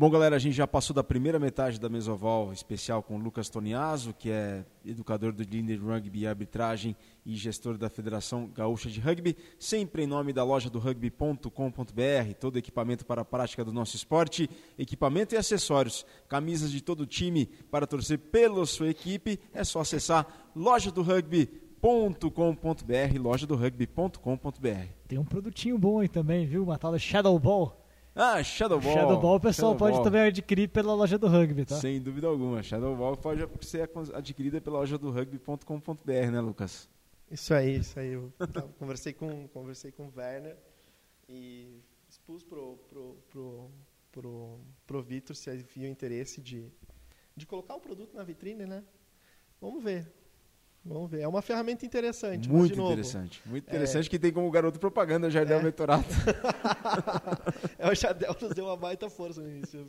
Bom, galera, a gente já passou da primeira metade da Mesoval especial com Lucas Toniaso, que é educador do Linder Rugby e Arbitragem e gestor da Federação Gaúcha de Rugby, sempre em nome da loja do rugby.com.br, todo equipamento para a prática do nosso esporte, equipamento e acessórios, camisas de todo o time para torcer pela sua equipe, é só acessar loja do rugby.com.br, loja do rugby.com.br. Tem um produtinho bom aí também, viu? Uma tal de Shadow Ball ah, Shadow Ball. Shadow Ball o pessoal Shadow pode Ball. também adquirir pela loja do rugby, tá? Sem dúvida alguma. Shadow Ball pode ser adquirida pela loja do rugby.com.br, né, Lucas? Isso aí, isso aí. Eu conversei com conversei com o Werner e expus pro pro pro pro, pro Vitor se havia interesse de de colocar o produto na vitrine, né? Vamos ver. Vamos ver. É uma ferramenta interessante. Muito interessante. Muito interessante é... que tem como garoto propaganda o Jardel é. Mentorato. é, o Jardel nos deu uma baita força no início.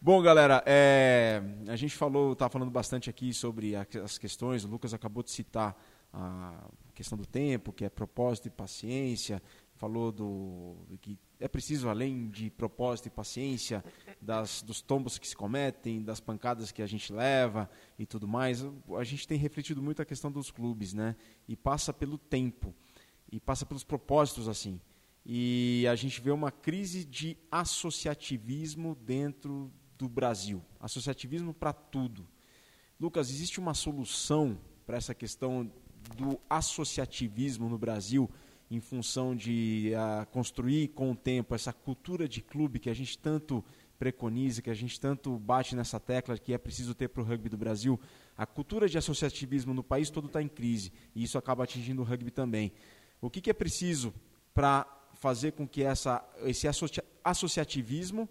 Bom, galera, é, a gente falou, está falando bastante aqui sobre as questões. O Lucas acabou de citar a questão do tempo, que é propósito e paciência. Falou do que é preciso, além de propósito e paciência, das, dos tombos que se cometem, das pancadas que a gente leva e tudo mais. A gente tem refletido muito a questão dos clubes, né? E passa pelo tempo, e passa pelos propósitos assim. E a gente vê uma crise de associativismo dentro do Brasil associativismo para tudo. Lucas, existe uma solução para essa questão do associativismo no Brasil? Em função de uh, construir com o tempo essa cultura de clube que a gente tanto preconiza, que a gente tanto bate nessa tecla que é preciso ter para o rugby do Brasil. A cultura de associativismo no país todo está em crise e isso acaba atingindo o rugby também. O que, que é preciso para fazer com que essa, esse associa associativismo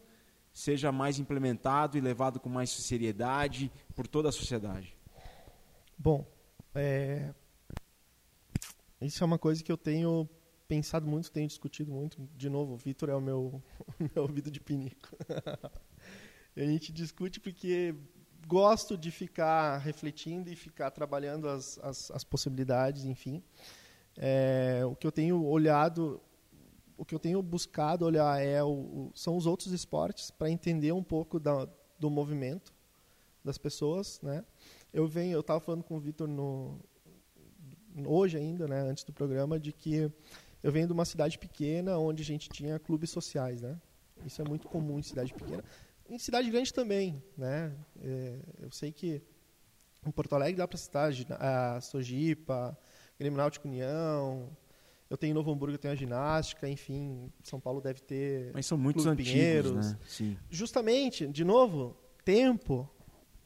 seja mais implementado e levado com mais seriedade por toda a sociedade? Bom, é, isso é uma coisa que eu tenho pensado muito, tenho discutido muito. De novo, o Vitor é o meu, meu ouvido de pinico. a gente discute porque gosto de ficar refletindo e ficar trabalhando as, as, as possibilidades, enfim. É, o que eu tenho olhado, o que eu tenho buscado olhar é o, o são os outros esportes para entender um pouco da, do movimento das pessoas, né? Eu venho, eu estava falando com o Vitor no, hoje ainda, né, antes do programa, de que eu venho de uma cidade pequena onde a gente tinha clubes sociais, né? Isso é muito comum em cidade pequena. Em cidade grande também, né? É, eu sei que em Porto Alegre dá para citar a Sojipa, Grêmio Náutico União, eu tenho em Novo Hamburgo, eu tenho a ginástica, enfim, São Paulo deve ter. Mas são muitos antigos, Pinheiros. né? Sim. Justamente, de novo, tempo,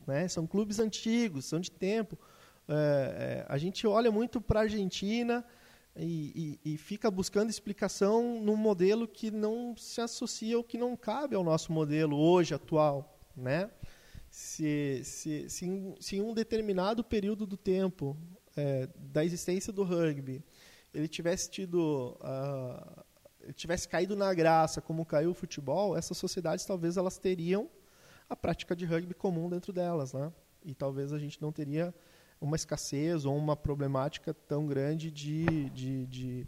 né? São clubes antigos, são de tempo. É, é, a gente olha muito para a Argentina e, e, e, fica buscando explicação num modelo que não se associa ou que não cabe ao nosso modelo hoje atual, né? Se, se, se, em, se em um determinado período do tempo é, da existência do rugby ele tivesse tido uh, tivesse caído na graça como caiu o futebol, essas sociedades talvez elas teriam a prática de rugby comum dentro delas, né? E talvez a gente não teria uma escassez ou uma problemática tão grande de, de, de,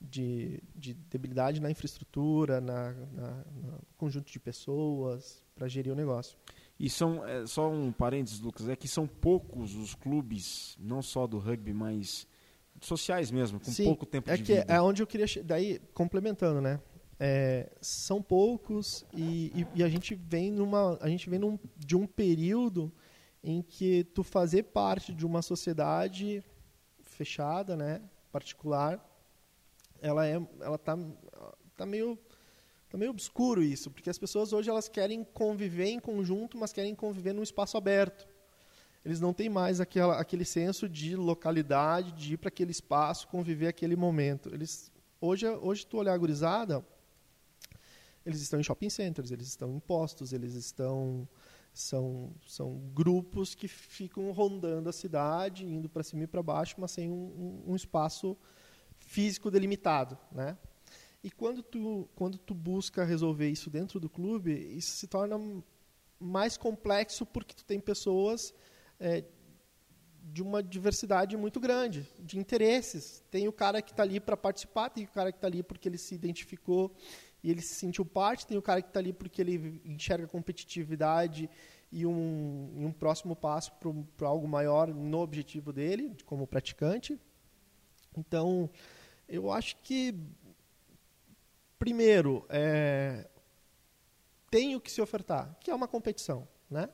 de, de debilidade na infraestrutura, na, na, no conjunto de pessoas para gerir o negócio. E são, é, só um parênteses, Lucas, é que são poucos os clubes, não só do rugby, mas sociais mesmo, com Sim, pouco tempo é de que vida. É onde eu queria, daí complementando, né? É, são poucos e, e, e, a gente vem numa, a gente vem num, de um período em que tu fazer parte de uma sociedade fechada, né, particular, ela é, ela tá, tá meio tá meio obscuro isso, porque as pessoas hoje elas querem conviver em conjunto, mas querem conviver num espaço aberto. Eles não têm mais aquela, aquele senso de localidade, de ir para aquele espaço, conviver aquele momento. Eles hoje, hoje tu olhar a gurizada, eles estão em shopping centers, eles estão em postos, eles estão são, são grupos que ficam rondando a cidade, indo para cima e para baixo, mas sem um, um, um espaço físico delimitado, né? E quando tu, quando tu busca resolver isso dentro do clube, isso se torna mais complexo porque tu tem pessoas é, de uma diversidade muito grande, de interesses. Tem o cara que está ali para participar, tem o cara que está ali porque ele se identificou e ele se sentiu parte, tem o cara que está ali porque ele enxerga competitividade e um, e um próximo passo para algo maior no objetivo dele, como praticante. Então, eu acho que, primeiro, é, tem o que se ofertar, que é uma competição. Né?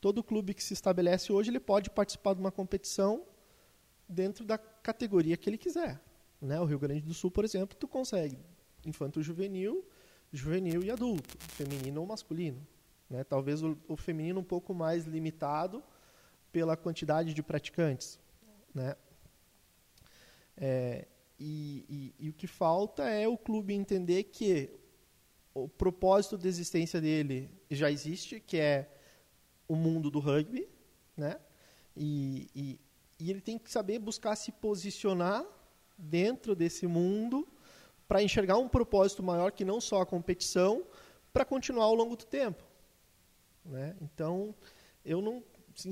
Todo clube que se estabelece hoje ele pode participar de uma competição dentro da categoria que ele quiser. Né? O Rio Grande do Sul, por exemplo, tu consegue infanto-juvenil, juvenil e adulto, feminino ou masculino. Né? Talvez o, o, feminino um pouco mais limitado pela quantidade de praticantes. Né? É, e, e, e, o que falta é o clube entender que o propósito de existência dele já existe, que é o mundo do rugby, né? E, e, e ele tem que saber buscar se posicionar dentro desse mundo para enxergar um propósito maior que não só a competição, para continuar ao longo do tempo. Né? Então, eu não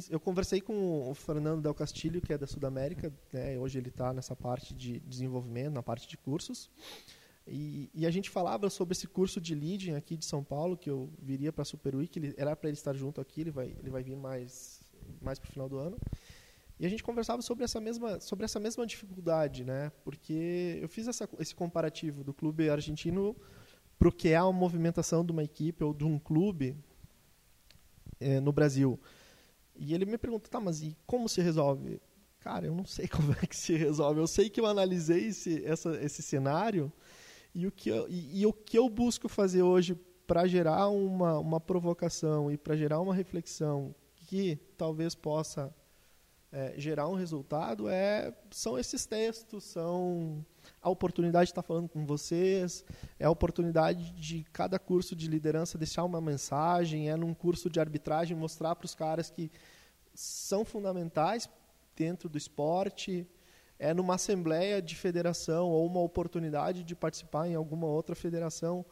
eu conversei com o Fernando Del Castilho, que é da Sudamérica, né? hoje ele está nessa parte de desenvolvimento, na parte de cursos, e, e, a gente falava sobre esse curso de leading aqui de São Paulo, que eu viria para a Super Week, ele, era para ele estar junto aqui, ele vai, ele vai vir mais, mais para o final do ano, e a gente conversava sobre essa mesma, sobre essa mesma dificuldade, né? porque eu fiz essa, esse comparativo do clube argentino para o que é a movimentação de uma equipe ou de um clube é, no Brasil. E ele me pergunta, tá, mas e como se resolve? Cara, eu não sei como é que se resolve. Eu sei que eu analisei esse, essa, esse cenário e o que eu, e, e o que eu busco fazer hoje para gerar uma, uma provocação e para gerar uma reflexão que talvez possa é, gerar um resultado é são esses textos, são a oportunidade de estar falando com vocês, é a oportunidade de cada curso de liderança deixar uma mensagem, é num curso de arbitragem mostrar para os caras que são fundamentais dentro do esporte, é numa assembleia de federação ou uma oportunidade de participar em alguma outra federação,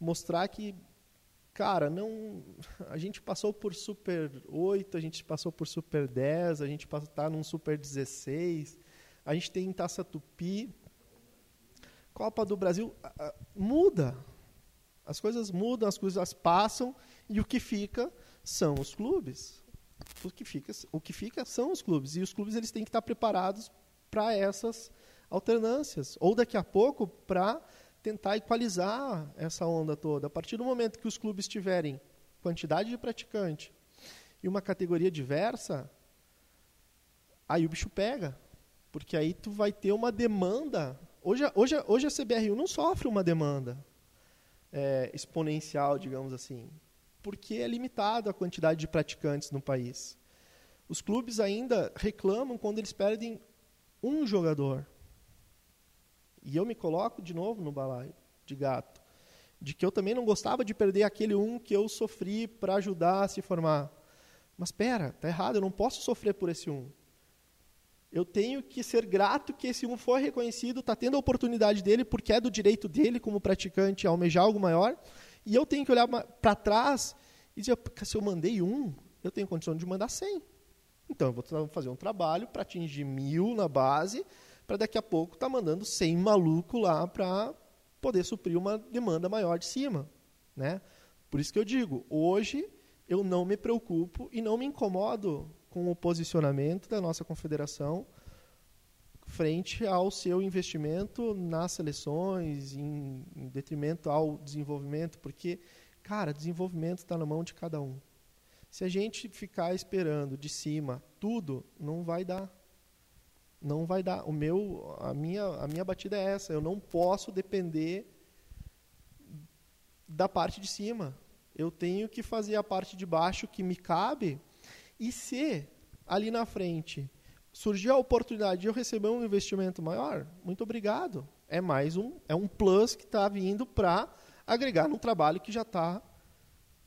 mostrar que cara, não, a gente passou por Super 8, a gente passou por Super 10, a gente está num Super 16, a gente tem Taça Tupi, Copa do Brasil muda. As coisas mudam, as coisas passam e o que fica são os clubes. O que fica, o que fica são os clubes e os clubes eles têm que estar preparados para essas alternâncias ou daqui a pouco para tentar equalizar essa onda toda. A partir do momento que os clubes tiverem quantidade de praticante e uma categoria diversa, aí o bicho pega, porque aí tu vai ter uma demanda Hoje, hoje, hoje a CBRU não sofre uma demanda é, exponencial, digamos assim, porque é limitada a quantidade de praticantes no país. Os clubes ainda reclamam quando eles perdem um jogador. E eu me coloco de novo no balaio de gato, de que eu também não gostava de perder aquele um que eu sofri para ajudar a se formar. Mas espera, tá errado, eu não posso sofrer por esse um eu tenho que ser grato que esse um foi reconhecido, está tendo a oportunidade dele, porque é do direito dele, como praticante, almejar algo maior. E eu tenho que olhar para trás e dizer, se eu mandei um, eu tenho condição de mandar cem. Então eu vou fazer um trabalho para atingir mil na base, para daqui a pouco estar tá mandando cem maluco lá para poder suprir uma demanda maior de cima. Né? Por isso que eu digo, hoje eu não me preocupo e não me incomodo com o posicionamento da nossa confederação frente ao seu investimento nas seleções, em, em detrimento ao desenvolvimento, porque, cara, desenvolvimento está na mão de cada um. Se a gente ficar esperando de cima tudo, não vai dar. Não vai dar. O meu, a minha, a minha batida é essa. Eu não posso depender da parte de cima. Eu tenho que fazer a parte de baixo que me cabe e se ali na frente surgir a oportunidade de eu receber um investimento maior, muito obrigado. É mais um, é um plus que está vindo para agregar num trabalho que já está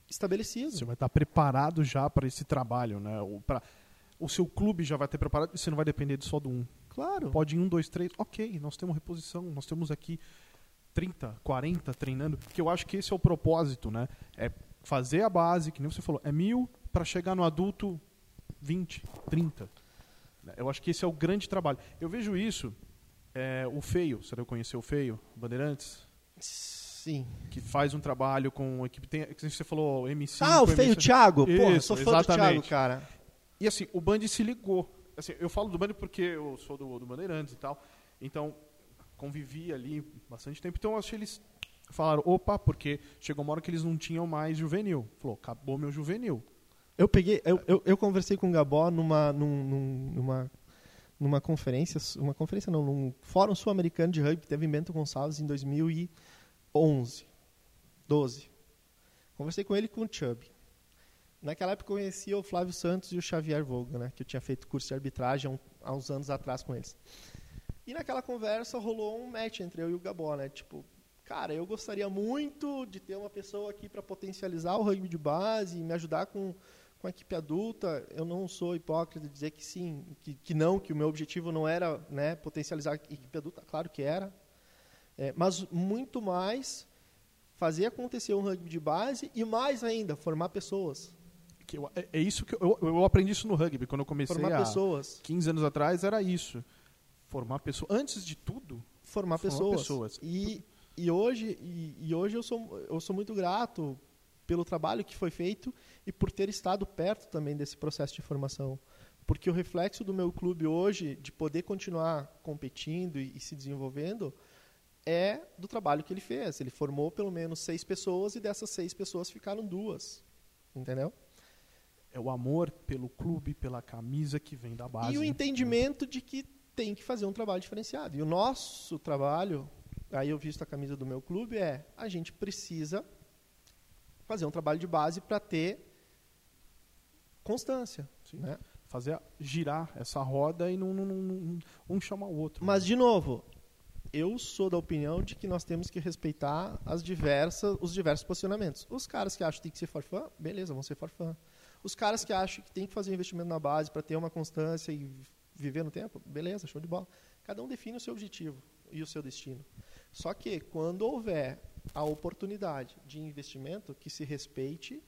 estabelecido. Você vai estar tá preparado já para esse trabalho, né? O, pra, o seu clube já vai ter preparado e você não vai depender só do um. Claro. Pode ir um, dois, três. Ok, nós temos reposição, nós temos aqui 30, 40 treinando. Porque eu acho que esse é o propósito, né? É fazer a base, que nem você falou, é mil para chegar no adulto 20, 30. Eu acho que esse é o grande trabalho. Eu vejo isso, é, o Feio, você deve conhecer o Feio, Bandeirantes? Sim. Que faz um trabalho com a equipe. Tem, você falou MC. Ah, o Feio MC. Thiago. Isso, Porra, sou fã exatamente. do Thiago, cara. E assim, o Band se ligou. Assim, eu falo do Band porque eu sou do, do Bandeirantes e tal. Então, convivi ali bastante tempo. Então, eu acho que eles falaram, opa, porque chegou uma hora que eles não tinham mais juvenil. Falou, acabou meu juvenil. Eu peguei, eu, eu, eu conversei com o Gabó numa, num, num- numa, numa conferência, uma conferência não, num fórum sul-americano de rugby que teve em Bento Gonçalves em 2011, 12. Conversei com ele e com o Chubb. Naquela época eu conhecia o Flávio Santos e o Xavier Volga, né, que eu tinha feito curso de arbitragem há, uns anos atrás com eles. E naquela conversa rolou um match entre eu e o Gabó, né? Tipo, cara, eu gostaria muito de ter uma pessoa aqui para potencializar o rugby de base e me ajudar com, com a equipe adulta. Eu não sou hipócrita de dizer que sim, que, que não, que o meu objetivo não era né, potencializar a equipe adulta. Claro que era. É, mas muito mais fazer acontecer um rugby de base e mais ainda, formar pessoas. Que eu- é, é isso que eu, eu aprendi isso no rugby quando eu comecei Formar há pessoas. 15 anos atrás era isso. Formar pessoas. Antes de tudo, formar Formar pessoas. pessoas. E, e hoje, e, e hoje eu, sou, eu sou muito grato pelo trabalho que foi feito e por ter estado perto também desse processo de formação. Porque o reflexo do meu clube hoje, de poder continuar competindo e, e se desenvolvendo, é do trabalho que ele fez. Ele formou pelo menos seis pessoas e dessas seis pessoas ficaram duas. Entendeu? É o amor pelo clube, pela camisa que vem da base. E o entendimento de que tem que fazer um trabalho diferenciado. E o nosso trabalho, aí eu visto a camisa do meu clube, é a gente precisa fazer um trabalho de base para ter constância. Sim. Né? Fazer girar essa roda e não, não, não- um chama o outro. Mas, de novo, eu sou da opinião de que nós temos que respeitar as diversas, os diversos posicionamentos. Os caras que acham que tem que ser forfã, beleza, vão ser forfã. Os caras que acham que tem que fazer um investimento na base para ter uma constância e viver no tempo, beleza, show de bola. Cada um define o seu objetivo e o seu destino. Só que quando houver a oportunidade de investimento, que se respeite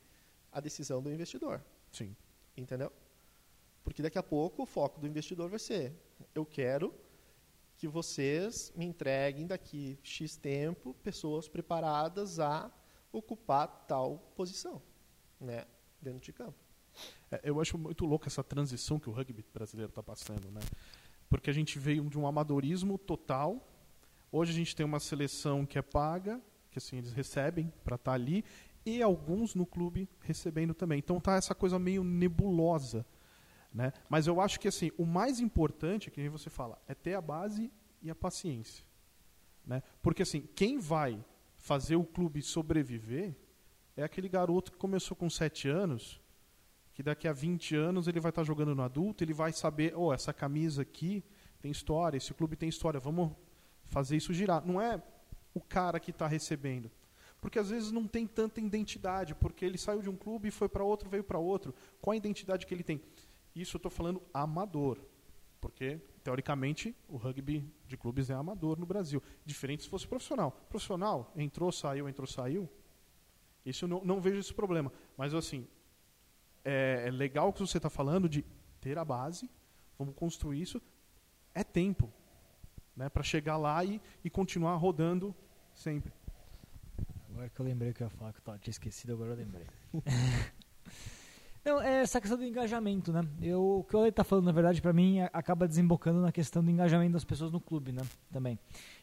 a decisão do investidor. Sim. Entendeu? Porque daqui a pouco o foco do investidor vai ser: eu quero que vocês me entreguem daqui X tempo pessoas preparadas a ocupar tal posição, né, dentro de campo. É, eu acho muito louco essa transição que o rugby brasileiro está passando, né? Porque a gente veio de um amadorismo total. Hoje a gente tem uma seleção que é paga, que assim eles recebem para estar ali, e alguns no clube recebendo também. Então tá essa coisa meio nebulosa, né? Mas eu acho que assim o mais importante, que você fala, é ter a base e a paciência, né? Porque assim quem vai fazer o clube sobreviver é aquele garoto que começou com 7 anos que daqui a 20 anos ele vai estar jogando no adulto, ele vai saber, oh, essa camisa aqui tem história, esse clube tem história, vamos fazer isso girar. Não é o cara que está recebendo. Porque às vezes não tem tanta identidade, porque ele saiu de um clube e foi para outro, veio para outro. Qual a identidade que ele tem? Isso eu estou falando amador. Porque, teoricamente, o rugby de clubes é amador no Brasil. Diferente se fosse profissional. Profissional, entrou, saiu, entrou, saiu. Isso não, não vejo esse problema. Mas, assim, é, é legal o que você está falando de ter a base, vamos construir isso. É tempo né, para chegar lá e, e continuar rodando sempre. Agora que eu lembrei que eu ia falar que eu tinha esquecido, agora eu lembrei. Não, é essa questão do engajamento, né? Eu, o que o Ale tá falando, na verdade, pra mim, acaba desembocando na questão do engajamento das pessoas no clube, né? Também.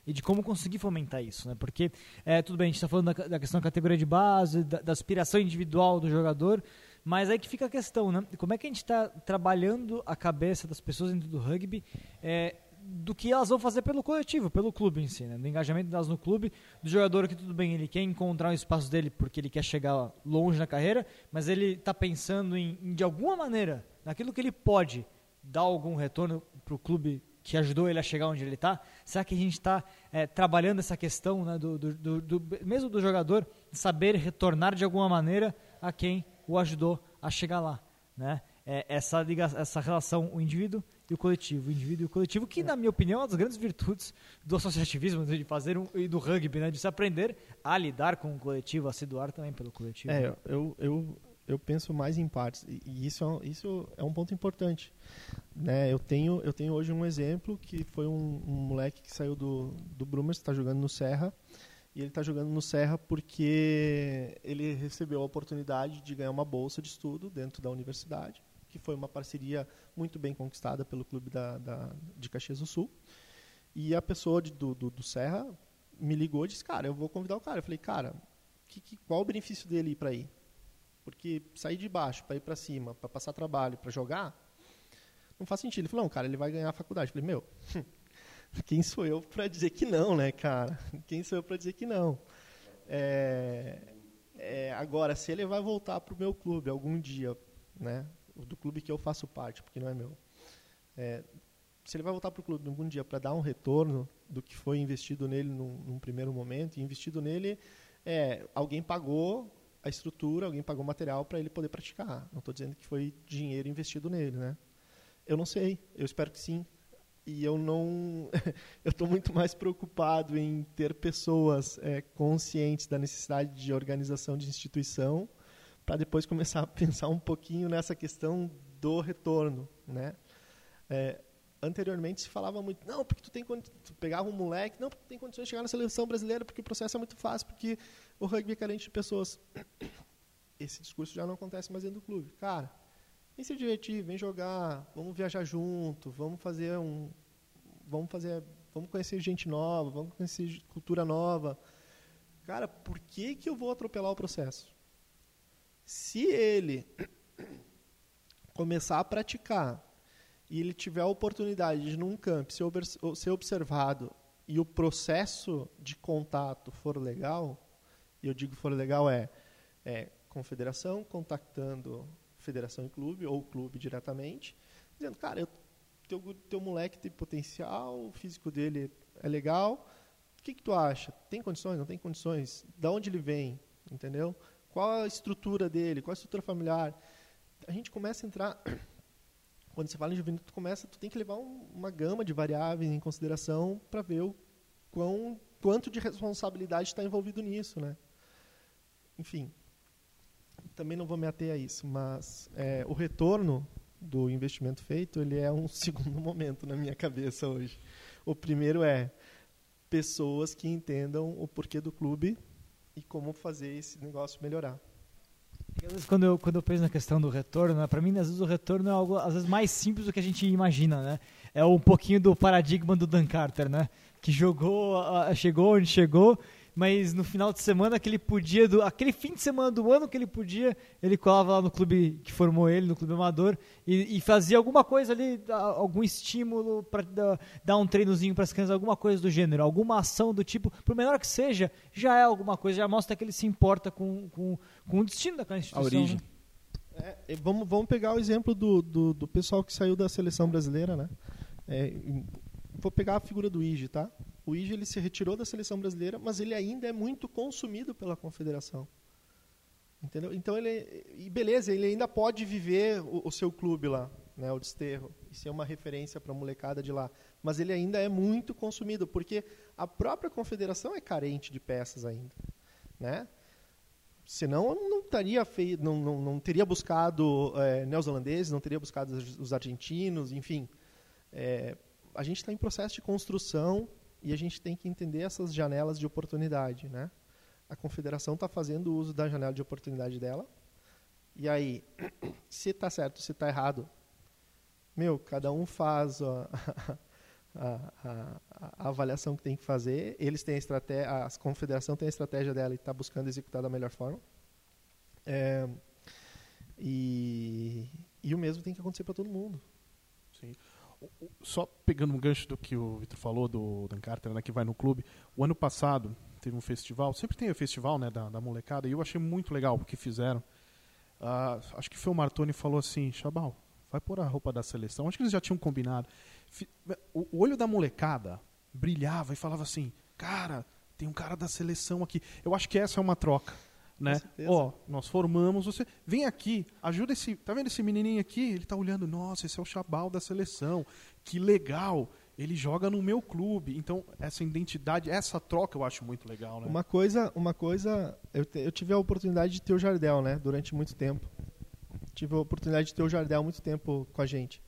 E de como conseguir fomentar isso, né? Porque, é, tudo bem, a gente tá falando da, da questão da categoria de base, da, da aspiração individual do jogador, mas aí que fica a questão, né? Como é que a gente está trabalhando a cabeça das pessoas dentro do rugby é, do que elas vão fazer pelo coletivo, pelo clube em si, né? Do engajamento delas no clube, do jogador que tudo bem, ele quer encontrar o espaço dele porque ele quer chegar longe na carreira, mas ele está pensando em, em, de alguma maneira, naquilo que ele pode dar algum retorno para o clube que ajudou ele a chegar onde ele está? Será que a gente está é, trabalhando essa questão, né, do, do, do, do, mesmo do jogador, saber retornar de alguma maneira a quem o ajudou a chegar lá, né? É, essa, liga, essa relação, o indivíduo e o coletivo, o indivíduo e o coletivo, que, na minha opinião, é uma das grandes virtudes do associativismo, de fazer um, e do rugby, né? De se aprender a lidar com o coletivo, a se doar também pelo coletivo. É, eu, eu, eu penso mais em partes, e isso é, isso é um ponto importante. Né? Eu, tenho, eu tenho hoje um exemplo que foi um, um moleque que saiu do, do Brumers, está jogando no Serra, e ele está jogando no Serra porque ele recebeu a oportunidade de ganhar uma bolsa de estudo dentro da universidade que foi uma parceria muito bem conquistada pelo clube da, da de Caxias do Sul. E a pessoa de, do, do, do, Serra me ligou e disse, cara, eu vou convidar o cara. Eu falei, cara, que, que, qual o benefício dele ir para aí? Porque sair de baixo para ir para cima, para passar trabalho, para jogar, não faz sentido. Ele falou, não, cara, ele vai ganhar a faculdade. Eu falei, meu, quem sou eu para dizer que não, né, cara? Quem sou eu para dizer que não? É, é, agora, se ele vai voltar para o meu clube algum dia, né, do clube que eu faço parte, porque não é meu. É, se ele vai voltar para o clube algum dia para dar um retorno do que foi investido nele num, num, primeiro momento, investido nele, é, alguém pagou a estrutura, alguém pagou material para ele poder praticar. Não estou dizendo que foi dinheiro investido nele, né? Eu não sei, eu espero que sim. E eu não, eu estou muito mais preocupado em ter pessoas é, conscientes da necessidade de organização de instituição para depois começar a pensar um pouquinho nessa questão do retorno, né? É, anteriormente se falava muito, não, porque tu tem tu pegava um moleque, não, porque tu tem condições de chegar na seleção brasileira, porque o processo é muito fácil, porque o rugby é carente de pessoas. Esse discurso já não acontece mais dentro do clube. Cara, vem se divertir, vem jogar, vamos viajar junto, vamos fazer um vamos fazer, vamos conhecer gente nova, vamos conhecer cultura nova. Cara, por que que eu vou atropelar o processo? Se ele começar a praticar e ele tiver a oportunidade de, num campo, ser observado e o processo de contato for legal, e eu digo for legal é, é confederação contactando federação e clube, ou clube diretamente, dizendo, cara, eu, teu, teu moleque tem potencial, o físico dele é legal, o que, que tu acha? Tem condições? Não tem condições? Da onde ele vem? Entendeu? Qual a estrutura dele? Qual a estrutura familiar? A gente começa a entrar quando você fala em juventude, tu começa, tu tem que levar um, uma gama de variáveis em consideração para ver o quão, quanto de responsabilidade está envolvido nisso, né? Enfim, também não vou me ater a isso, mas é, o retorno do investimento feito ele é um segundo momento na minha cabeça hoje. O primeiro é pessoas que entendam o porquê do clube e como fazer esse negócio melhorar. Quando eu, quando eu penso na questão do retorno, né, para mim, às vezes o retorno é algo às vezes mais simples do que a gente imagina, né? É um pouquinho do paradigma do Dan Carter, né? Que jogou, chegou onde chegou mas no final de semana que ele podia, do, aquele fim de semana do ano que ele podia, ele colava lá no clube que formou ele, no clube amador, e, e fazia alguma coisa ali, algum estímulo para dar, um treinozinho para as crianças, alguma coisa do gênero, alguma ação do tipo, por menor que seja, já é alguma coisa, já mostra que ele se importa com, com, com o destino daquela instituição. A origem. Né? É, vamos, vamos pegar o exemplo do, do, do, pessoal que saiu da seleção brasileira, né? É, vou pegar a figura do Ige, tá? O Ige ele se retirou da seleção brasileira, mas ele ainda é muito consumido pela confederação. Entendeu? Então ele e beleza, ele ainda pode viver o, o seu clube lá, né, o desterro, e ser uma referência para a molecada de lá, mas ele ainda é muito consumido porque a própria confederação é carente de peças ainda, né? Senão não teria feito, não, não, não teria buscado é, neozelandeses, não teria buscado os argentinos, enfim. É, a gente está em processo de construção e a gente tem que entender essas janelas de oportunidade, né? A confederação está fazendo uso da janela de oportunidade dela. E aí, se está certo, se está errado, meu, cada um faz a, a, a, a, avaliação que tem que fazer. Eles têm a estratégia, a confederação tem a estratégia dela e está buscando executar da melhor forma. É, e, e o mesmo tem que acontecer para todo mundo. Só pegando um gancho do que o Vitor falou do Dan Carter, né, que vai no clube, o ano passado teve um festival, sempre tem o festival né, da, da molecada, e eu achei muito legal o que fizeram. Uh, acho que foi o Martoni falou assim, Chabal, vai pôr a roupa da seleção. Acho que eles já tinham combinado. O olho da molecada brilhava e falava assim, cara, tem um cara da seleção aqui. Eu acho que essa é uma troca. Né? Ó, nós formamos você. Vem aqui, ajuda esse. Tá vendo esse menininho aqui? Ele tá olhando, nossa, esse é o Chabal da seleção. Que legal. Ele joga no meu clube. Então, essa identidade, essa troca eu acho muito legal, né? Uma coisa, uma coisa, eu, te, eu tive a oportunidade de ter o Jardel, né, durante muito tempo. Tive a oportunidade de ter o Jardel muito tempo com a gente.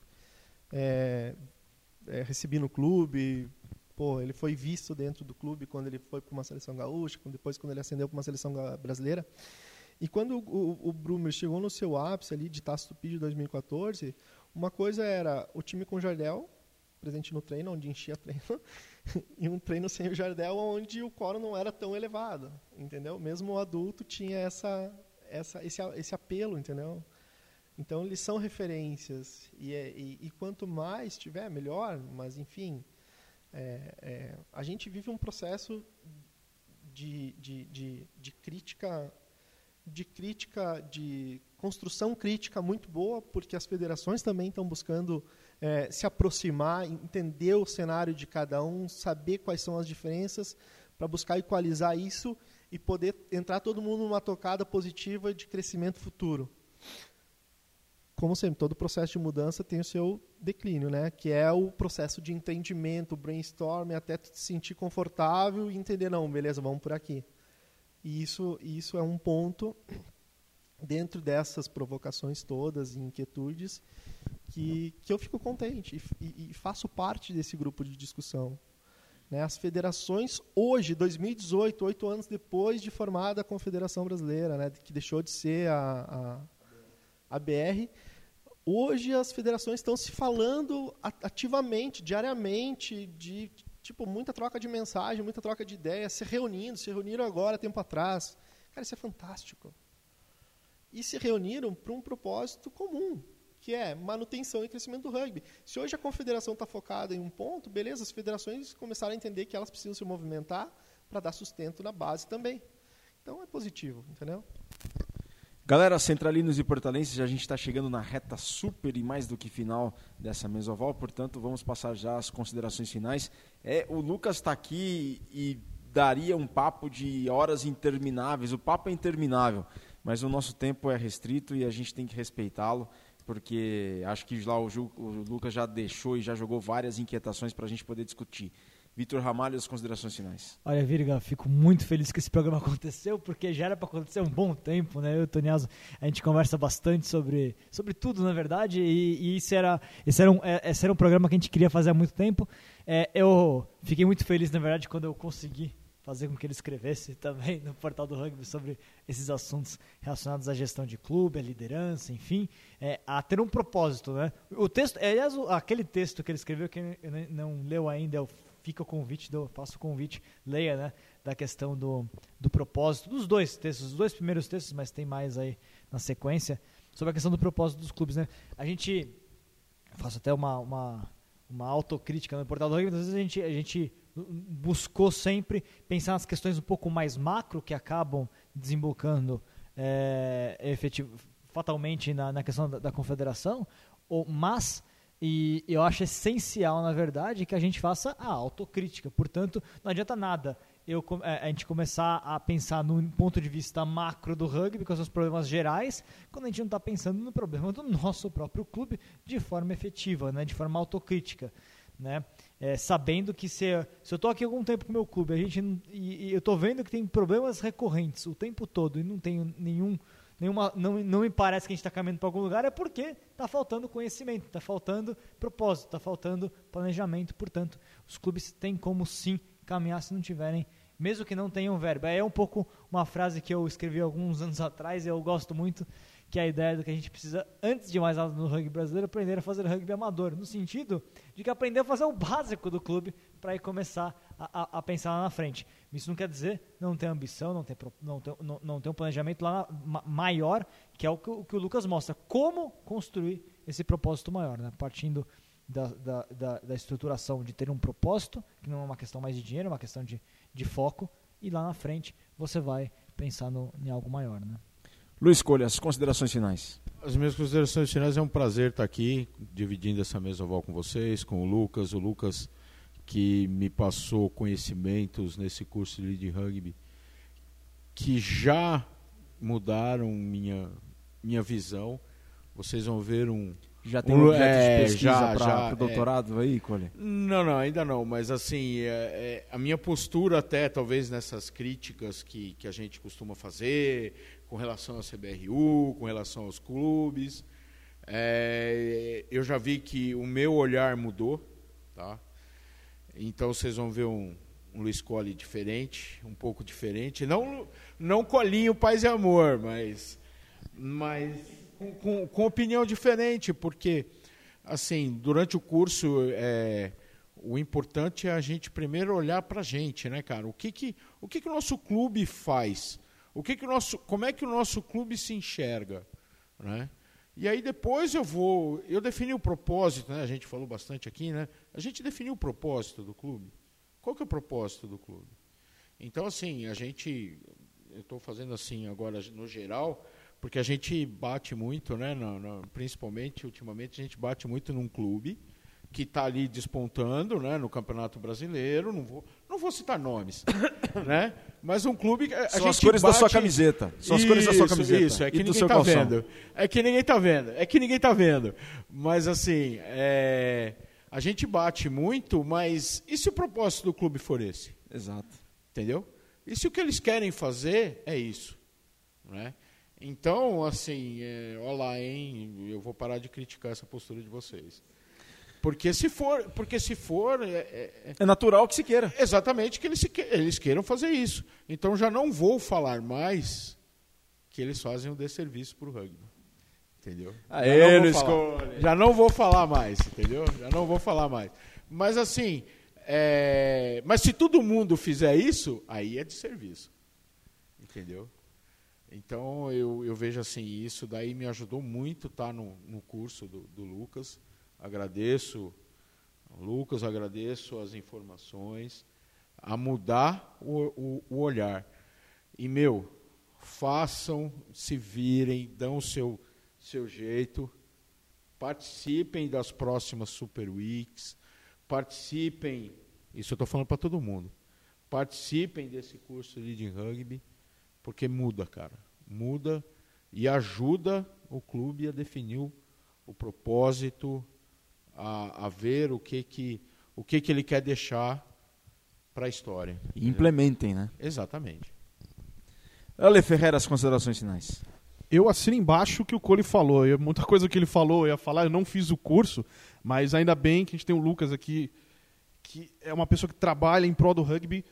É, é, recebi no clube, pô, ele foi visto dentro do clube quando ele foi para uma seleção gaúcha, depois quando ele ascendeu para uma seleção brasileira. E quando o, o, Brumer chegou no seu ápice ali de Taça Tupi de 2014, uma coisa era o time com o Jardel, presente no treino, onde enchia treino, e um treino sem o Jardel, onde o coro não era tão elevado, entendeu? Mesmo o adulto tinha essa, essa, esse, esse apelo, entendeu? Então, eles são referências, e, é, e, e quanto mais tiver, melhor, mas, enfim, é, é, a gente vive um processo de, de, de, de, crítica, de crítica, de construção crítica muito boa, porque as federações também estão buscando é, se aproximar, entender o cenário de cada um, saber quais são as diferenças, para buscar equalizar isso e poder entrar todo mundo numa tocada positiva de crescimento futuro como sempre, todo processo de mudança tem o seu declínio, né? Que é o processo de entendimento, brainstorming, até te sentir confortável e entender, não, beleza, vamos por aqui. E isso, isso é um ponto dentro dessas provocações todas e inquietudes que, que eu fico contente e, e, e faço parte desse grupo de discussão. Né? As federações, hoje, 2018, oito anos depois de formada a Confederação Brasileira, né? que deixou de ser a, a a BR. Hoje as federações estão se falando ativamente, diariamente, de tipo muita troca de mensagem, muita troca de ideias, se reunindo, se reuniram agora, tempo atrás. Cara, isso é fantástico. E se reuniram para um propósito comum, que é manutenção e crescimento do rugby. Se hoje a confederação está focada em um ponto, beleza, as federações começaram a entender que elas precisam se movimentar para dar sustento na base também. Então é positivo, entendeu? Galera, centralinos e portalenses, a gente está chegando na reta super e mais do que final dessa mesoval, portanto vamos passar já as considerações finais. É, o Lucas está aqui e daria um papo de horas intermináveis, o papo é interminável, mas o nosso tempo é restrito e a gente tem que respeitá-lo, porque acho que lá o, Ju, o Lucas já deixou e já jogou várias inquietações para a gente poder discutir. Vitor Ramalho, as considerações finais. Olha, Virga, fico muito feliz que esse programa aconteceu, porque já era para acontecer um bom tempo, né? Eu e o Toniaso, a gente conversa bastante sobre, sobre tudo, na verdade, e, e isso era, esse, era um, é, esse era um programa que a gente queria fazer há muito tempo. É, eu fiquei muito feliz, na verdade, quando eu consegui fazer com que ele escrevesse também no portal do rugby sobre esses assuntos relacionados à gestão de clube, à liderança, enfim, é, a ter um propósito, né? O texto, aliás, aquele texto que ele escreveu que não leu ainda, eu fica o convite, do, faço o convite, leia, né, da questão do, do propósito, dos dois textos, os dois primeiros textos, mas tem mais aí na sequência, sobre a questão do propósito dos clubes, né. A gente, faço até uma, uma, uma autocrítica no Portal do Rugby, às vezes a gente, a gente buscou sempre pensar nas questões um pouco mais macro que acabam desembocando é, efetivo, fatalmente na, na questão da, da confederação, ou, mas e eu acho essencial, na verdade, que a gente faça a autocrítica. Portanto, não adianta nada eu, é, a gente começar a pensar no ponto de vista macro do rugby, com os seus problemas gerais, quando a gente não está pensando no problema do nosso próprio clube de forma efetiva, né, de forma autocrítica. Né? É, sabendo que se eu estou aqui algum tempo com o meu clube a gente, e, e eu estou vendo que tem problemas recorrentes o tempo todo e não tenho nenhum nenhuma, não, não me parece que a gente está caminhando para algum lugar, é porque está faltando conhecimento, está faltando propósito, está faltando planejamento. Portanto, os clubes têm como sim caminhar se não tiverem, mesmo que não tenham verba. É um pouco uma frase que eu escrevi alguns anos atrás e eu gosto muito, que é a ideia do que a gente precisa, antes de mais nada no rugby brasileiro, aprender a fazer rugby amador, no sentido de que aprender a fazer o básico do clube para ir começar a, a, a, pensar lá na frente. Isso não quer dizer não ter ambição, não ter, não ter, não, não ter um planejamento lá na, maior, que é o que, o que, o Lucas mostra. Como construir esse propósito maior, né? partindo da, da, da, da estruturação de ter um propósito, que não é uma questão mais de dinheiro, é uma questão de, de foco, e lá na frente você vai pensar no, em algo maior. Né? Luiz Escolha, as considerações finais. As minhas considerações finais é um prazer estar aqui dividindo essa mesa oval com vocês, com o Lucas. O Lucas que me passou conhecimentos nesse curso de rugby que já mudaram minha, minha visão. Vocês vão ver um. Já tem um objeto é, de pesquisa para o é. doutorado é, aí, Cole? Não, não, ainda não. Mas assim, é, é, a minha postura até, talvez nessas críticas que, que a gente costuma fazer com relação à CBRU, com relação aos clubes, é, eu já vi que o meu olhar mudou, tá? Então vocês vão ver um, um Luiz Colli diferente, um pouco diferente. Não, não colinho paz e amor, mas, mas com, com, com opinião diferente, porque assim durante o curso é, o importante é a gente primeiro olhar para a gente, né, cara? O que que o que que o nosso clube faz? O que que o nosso, como é que o nosso clube se enxerga, né? E aí depois eu vou, eu defini o propósito, né? A gente falou bastante aqui, né? A gente definiu o propósito do clube. Qual que é o propósito do clube? Então, assim, a gente, eu estou fazendo assim agora no geral, porque a gente bate muito, né? No, no, principalmente, ultimamente, a gente bate muito num clube que está ali despontando, né? No Campeonato Brasileiro. Não vou, não vou citar nomes, né? Mas um clube. A São gente as cores bate... da sua camiseta. São as cores da sua camiseta. Isso, é que ninguém está vendo. É que ninguém está vendo. É que ninguém está vendo. Mas assim, é... a gente bate muito, mas e se o propósito do clube for esse? Exato. Entendeu? E se o que eles querem fazer é isso, né? Então, assim, é, olá, hein? Eu vou parar de criticar essa postura de vocês. Porque se for, porque se for é, é, é natural que se queira. Exatamente que eles, se, eles queiram fazer isso. Então já não vou falar mais que eles fazem um desserviço para o rugby. Entendeu? Aê, já, não já não vou falar mais, entendeu? Já não vou falar mais. Mas assim, é, mas se todo mundo fizer isso, aí é de serviço. Entendeu? Então eu, eu vejo assim, isso daí me ajudou muito estar tá, no, no curso do, do Lucas agradeço Lucas, agradeço as informações, a mudar o, o, o olhar. E, meu, façam, se virem, dão o seu, seu jeito, participem das próximas Super Weeks, participem, isso eu estou falando para todo mundo, participem desse curso de Rugby, porque muda, cara, muda e ajuda o clube a definir o, o propósito, a, a ver o que que o que que ele quer deixar para a história. E implementem, né? Exatamente. Ale Ferreira, as considerações finais. Eu assino embaixo o que o Cole falou. Eu, muita coisa que ele falou, eu ia falar, eu não fiz o curso, mas ainda bem que a gente tem o Lucas aqui, que é uma pessoa que trabalha em prol do rugby,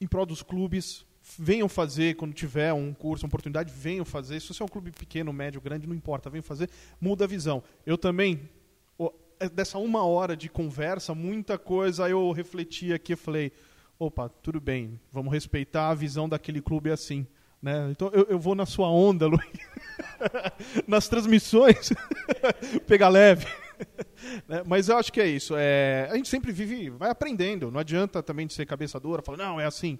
em prol dos clubes. Venham fazer, quando tiver um curso, uma oportunidade, venham fazer. Se você é um clube pequeno, médio, grande, não importa, venham fazer, muda a visão. Eu também dessa uma hora de conversa, muita coisa eu refleti aqui e falei, opa, tudo bem, vamos respeitar a visão daquele clube assim. Né? Então eu, eu vou na sua onda, Luiz. Nas transmissões, pegar leve. né? Mas eu acho que é isso. É, a gente sempre vive, vai aprendendo. Não adianta também de ser cabeça dura, falar, não, é assim.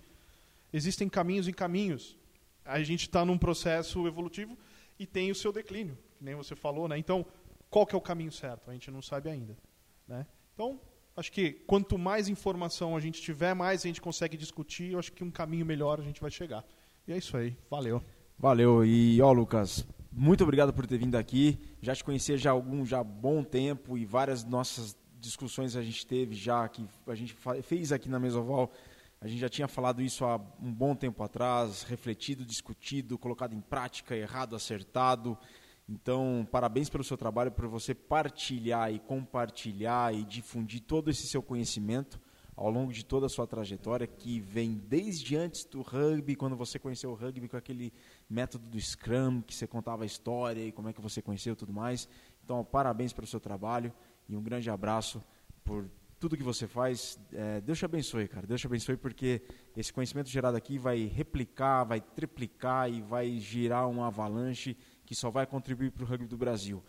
Existem caminhos e caminhos. A gente está num processo evolutivo e tem o seu declínio, que nem você falou. Né? Então, qual que é o caminho certo? A gente não sabe ainda. Né? Então, acho que quanto mais informação a gente tiver, mais a gente consegue discutir. Eu acho que um caminho melhor a gente vai chegar. E é isso aí. Valeu. Valeu. E, ó, Lucas, muito obrigado por ter vindo aqui. Já te conhecia já há algum já bom tempo e várias nossas discussões a gente teve já, que a gente fez aqui na Mesoval. A gente já tinha falado isso há um bom tempo atrás, refletido, discutido, colocado em prática, errado, acertado. Então, parabéns pelo seu trabalho, por você partilhar e compartilhar e difundir todo esse seu conhecimento ao longo de toda a sua trajetória, que vem desde antes do rugby, quando você conheceu o rugby com aquele método do Scrum, que você contava a história e como é que você conheceu tudo mais. Então, parabéns pelo seu trabalho e um grande abraço por tudo que você faz. É, Deus te abençoe, cara. Deus te abençoe porque esse conhecimento gerado aqui vai replicar, vai triplicar e vai girar uma avalanche que só vai contribuir para o rugby do Brasil.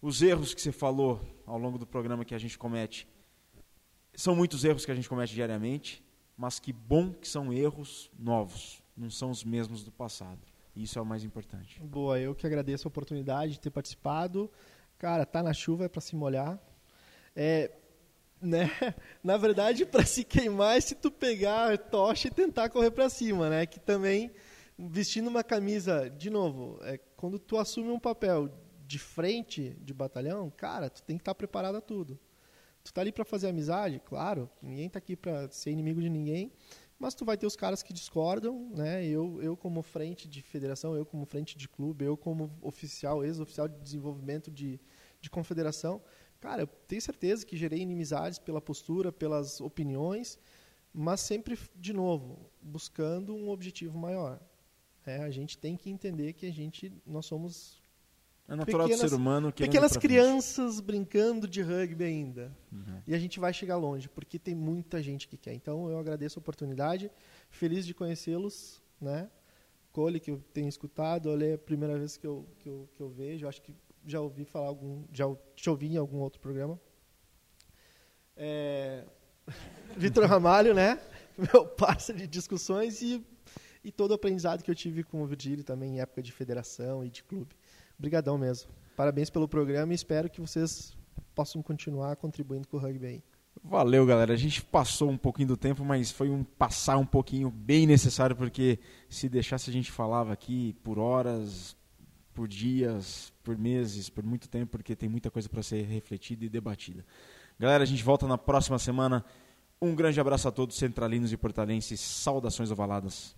Os erros que você falou ao longo do programa que a gente comete, são muitos erros que a gente comete diariamente, mas que bom que são erros novos, não são os mesmos do passado. Isso é o mais importante. Boa, eu que agradeço a oportunidade de ter participado. Cara, tá na chuva é para se molhar. É, né? Na verdade, para se queimar é se tu pegar a tocha e tentar correr para cima, né? Que também vestindo uma camisa, de novo, é, quando tu assume um papel de frente de batalhão, cara, tu tem que estar preparado a tudo. Tu tá ali para fazer amizade, claro, ninguém tá aqui para ser inimigo de ninguém, mas tu vai ter os caras que discordam, né? Eu, eu como frente de federação, eu como frente de clube, eu como oficial, ex-oficial de desenvolvimento de, de confederação, cara, eu tenho certeza que gerei inimizades pela postura, pelas opiniões, mas sempre, de novo, buscando um objetivo maior. É, a gente tem que entender que a gente, nós somos é natural pequenas, do ser humano que pequenas crianças brincando de rugby ainda. Uhum. E a gente vai chegar longe, porque tem muita gente que quer. Então eu agradeço a oportunidade, feliz de conhecê-los, né? Cole, que eu tenho escutado, olha, é a primeira vez que eu, que eu, que eu vejo, acho que já ouvi falar algum, já te ouvi em algum outro programa. É... Vitor Ramalho, né? Meu parceiro de discussões e, e todo o aprendizado que eu tive com o Virgílio também em época de federação e de clube. Obrigadão mesmo. Parabéns pelo programa e espero que vocês possam continuar contribuindo com o rugby aí. Valeu, galera. A gente passou um pouquinho do tempo, mas foi um passar um pouquinho bem necessário, porque se deixasse a gente falava aqui por horas, por dias, por meses, por muito tempo, porque tem muita coisa para ser refletida e debatida. Galera, a gente volta na próxima semana. Um grande abraço a todos, centralinos e portalenses. Saudações ovaladas.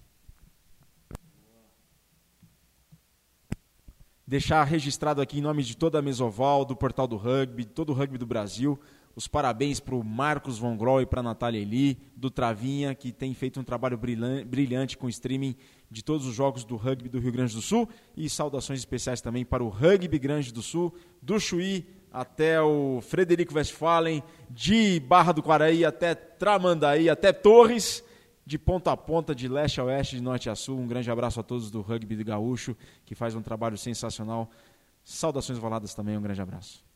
Deixar registrado aqui em nome de toda a Mesoval, do Portal do Rugby, de todo o rugby do Brasil, os parabéns para o Marcos Von e para a Natália Eli, do Travinha, que tem feito um trabalho brilhante com o streaming de todos os jogos do rugby do Rio Grande do Sul. E saudações especiais também para o Rugby Grande do Sul, do Chuí até o Frederico Westphalen, de Barra do Quaraí até Tramandaí, até Torres de ponta a ponta, de leste a oeste, de norte a sul. Um grande abraço a todos do Rugby do Gaúcho, que faz um trabalho sensacional. Saudações valadas também, um grande abraço.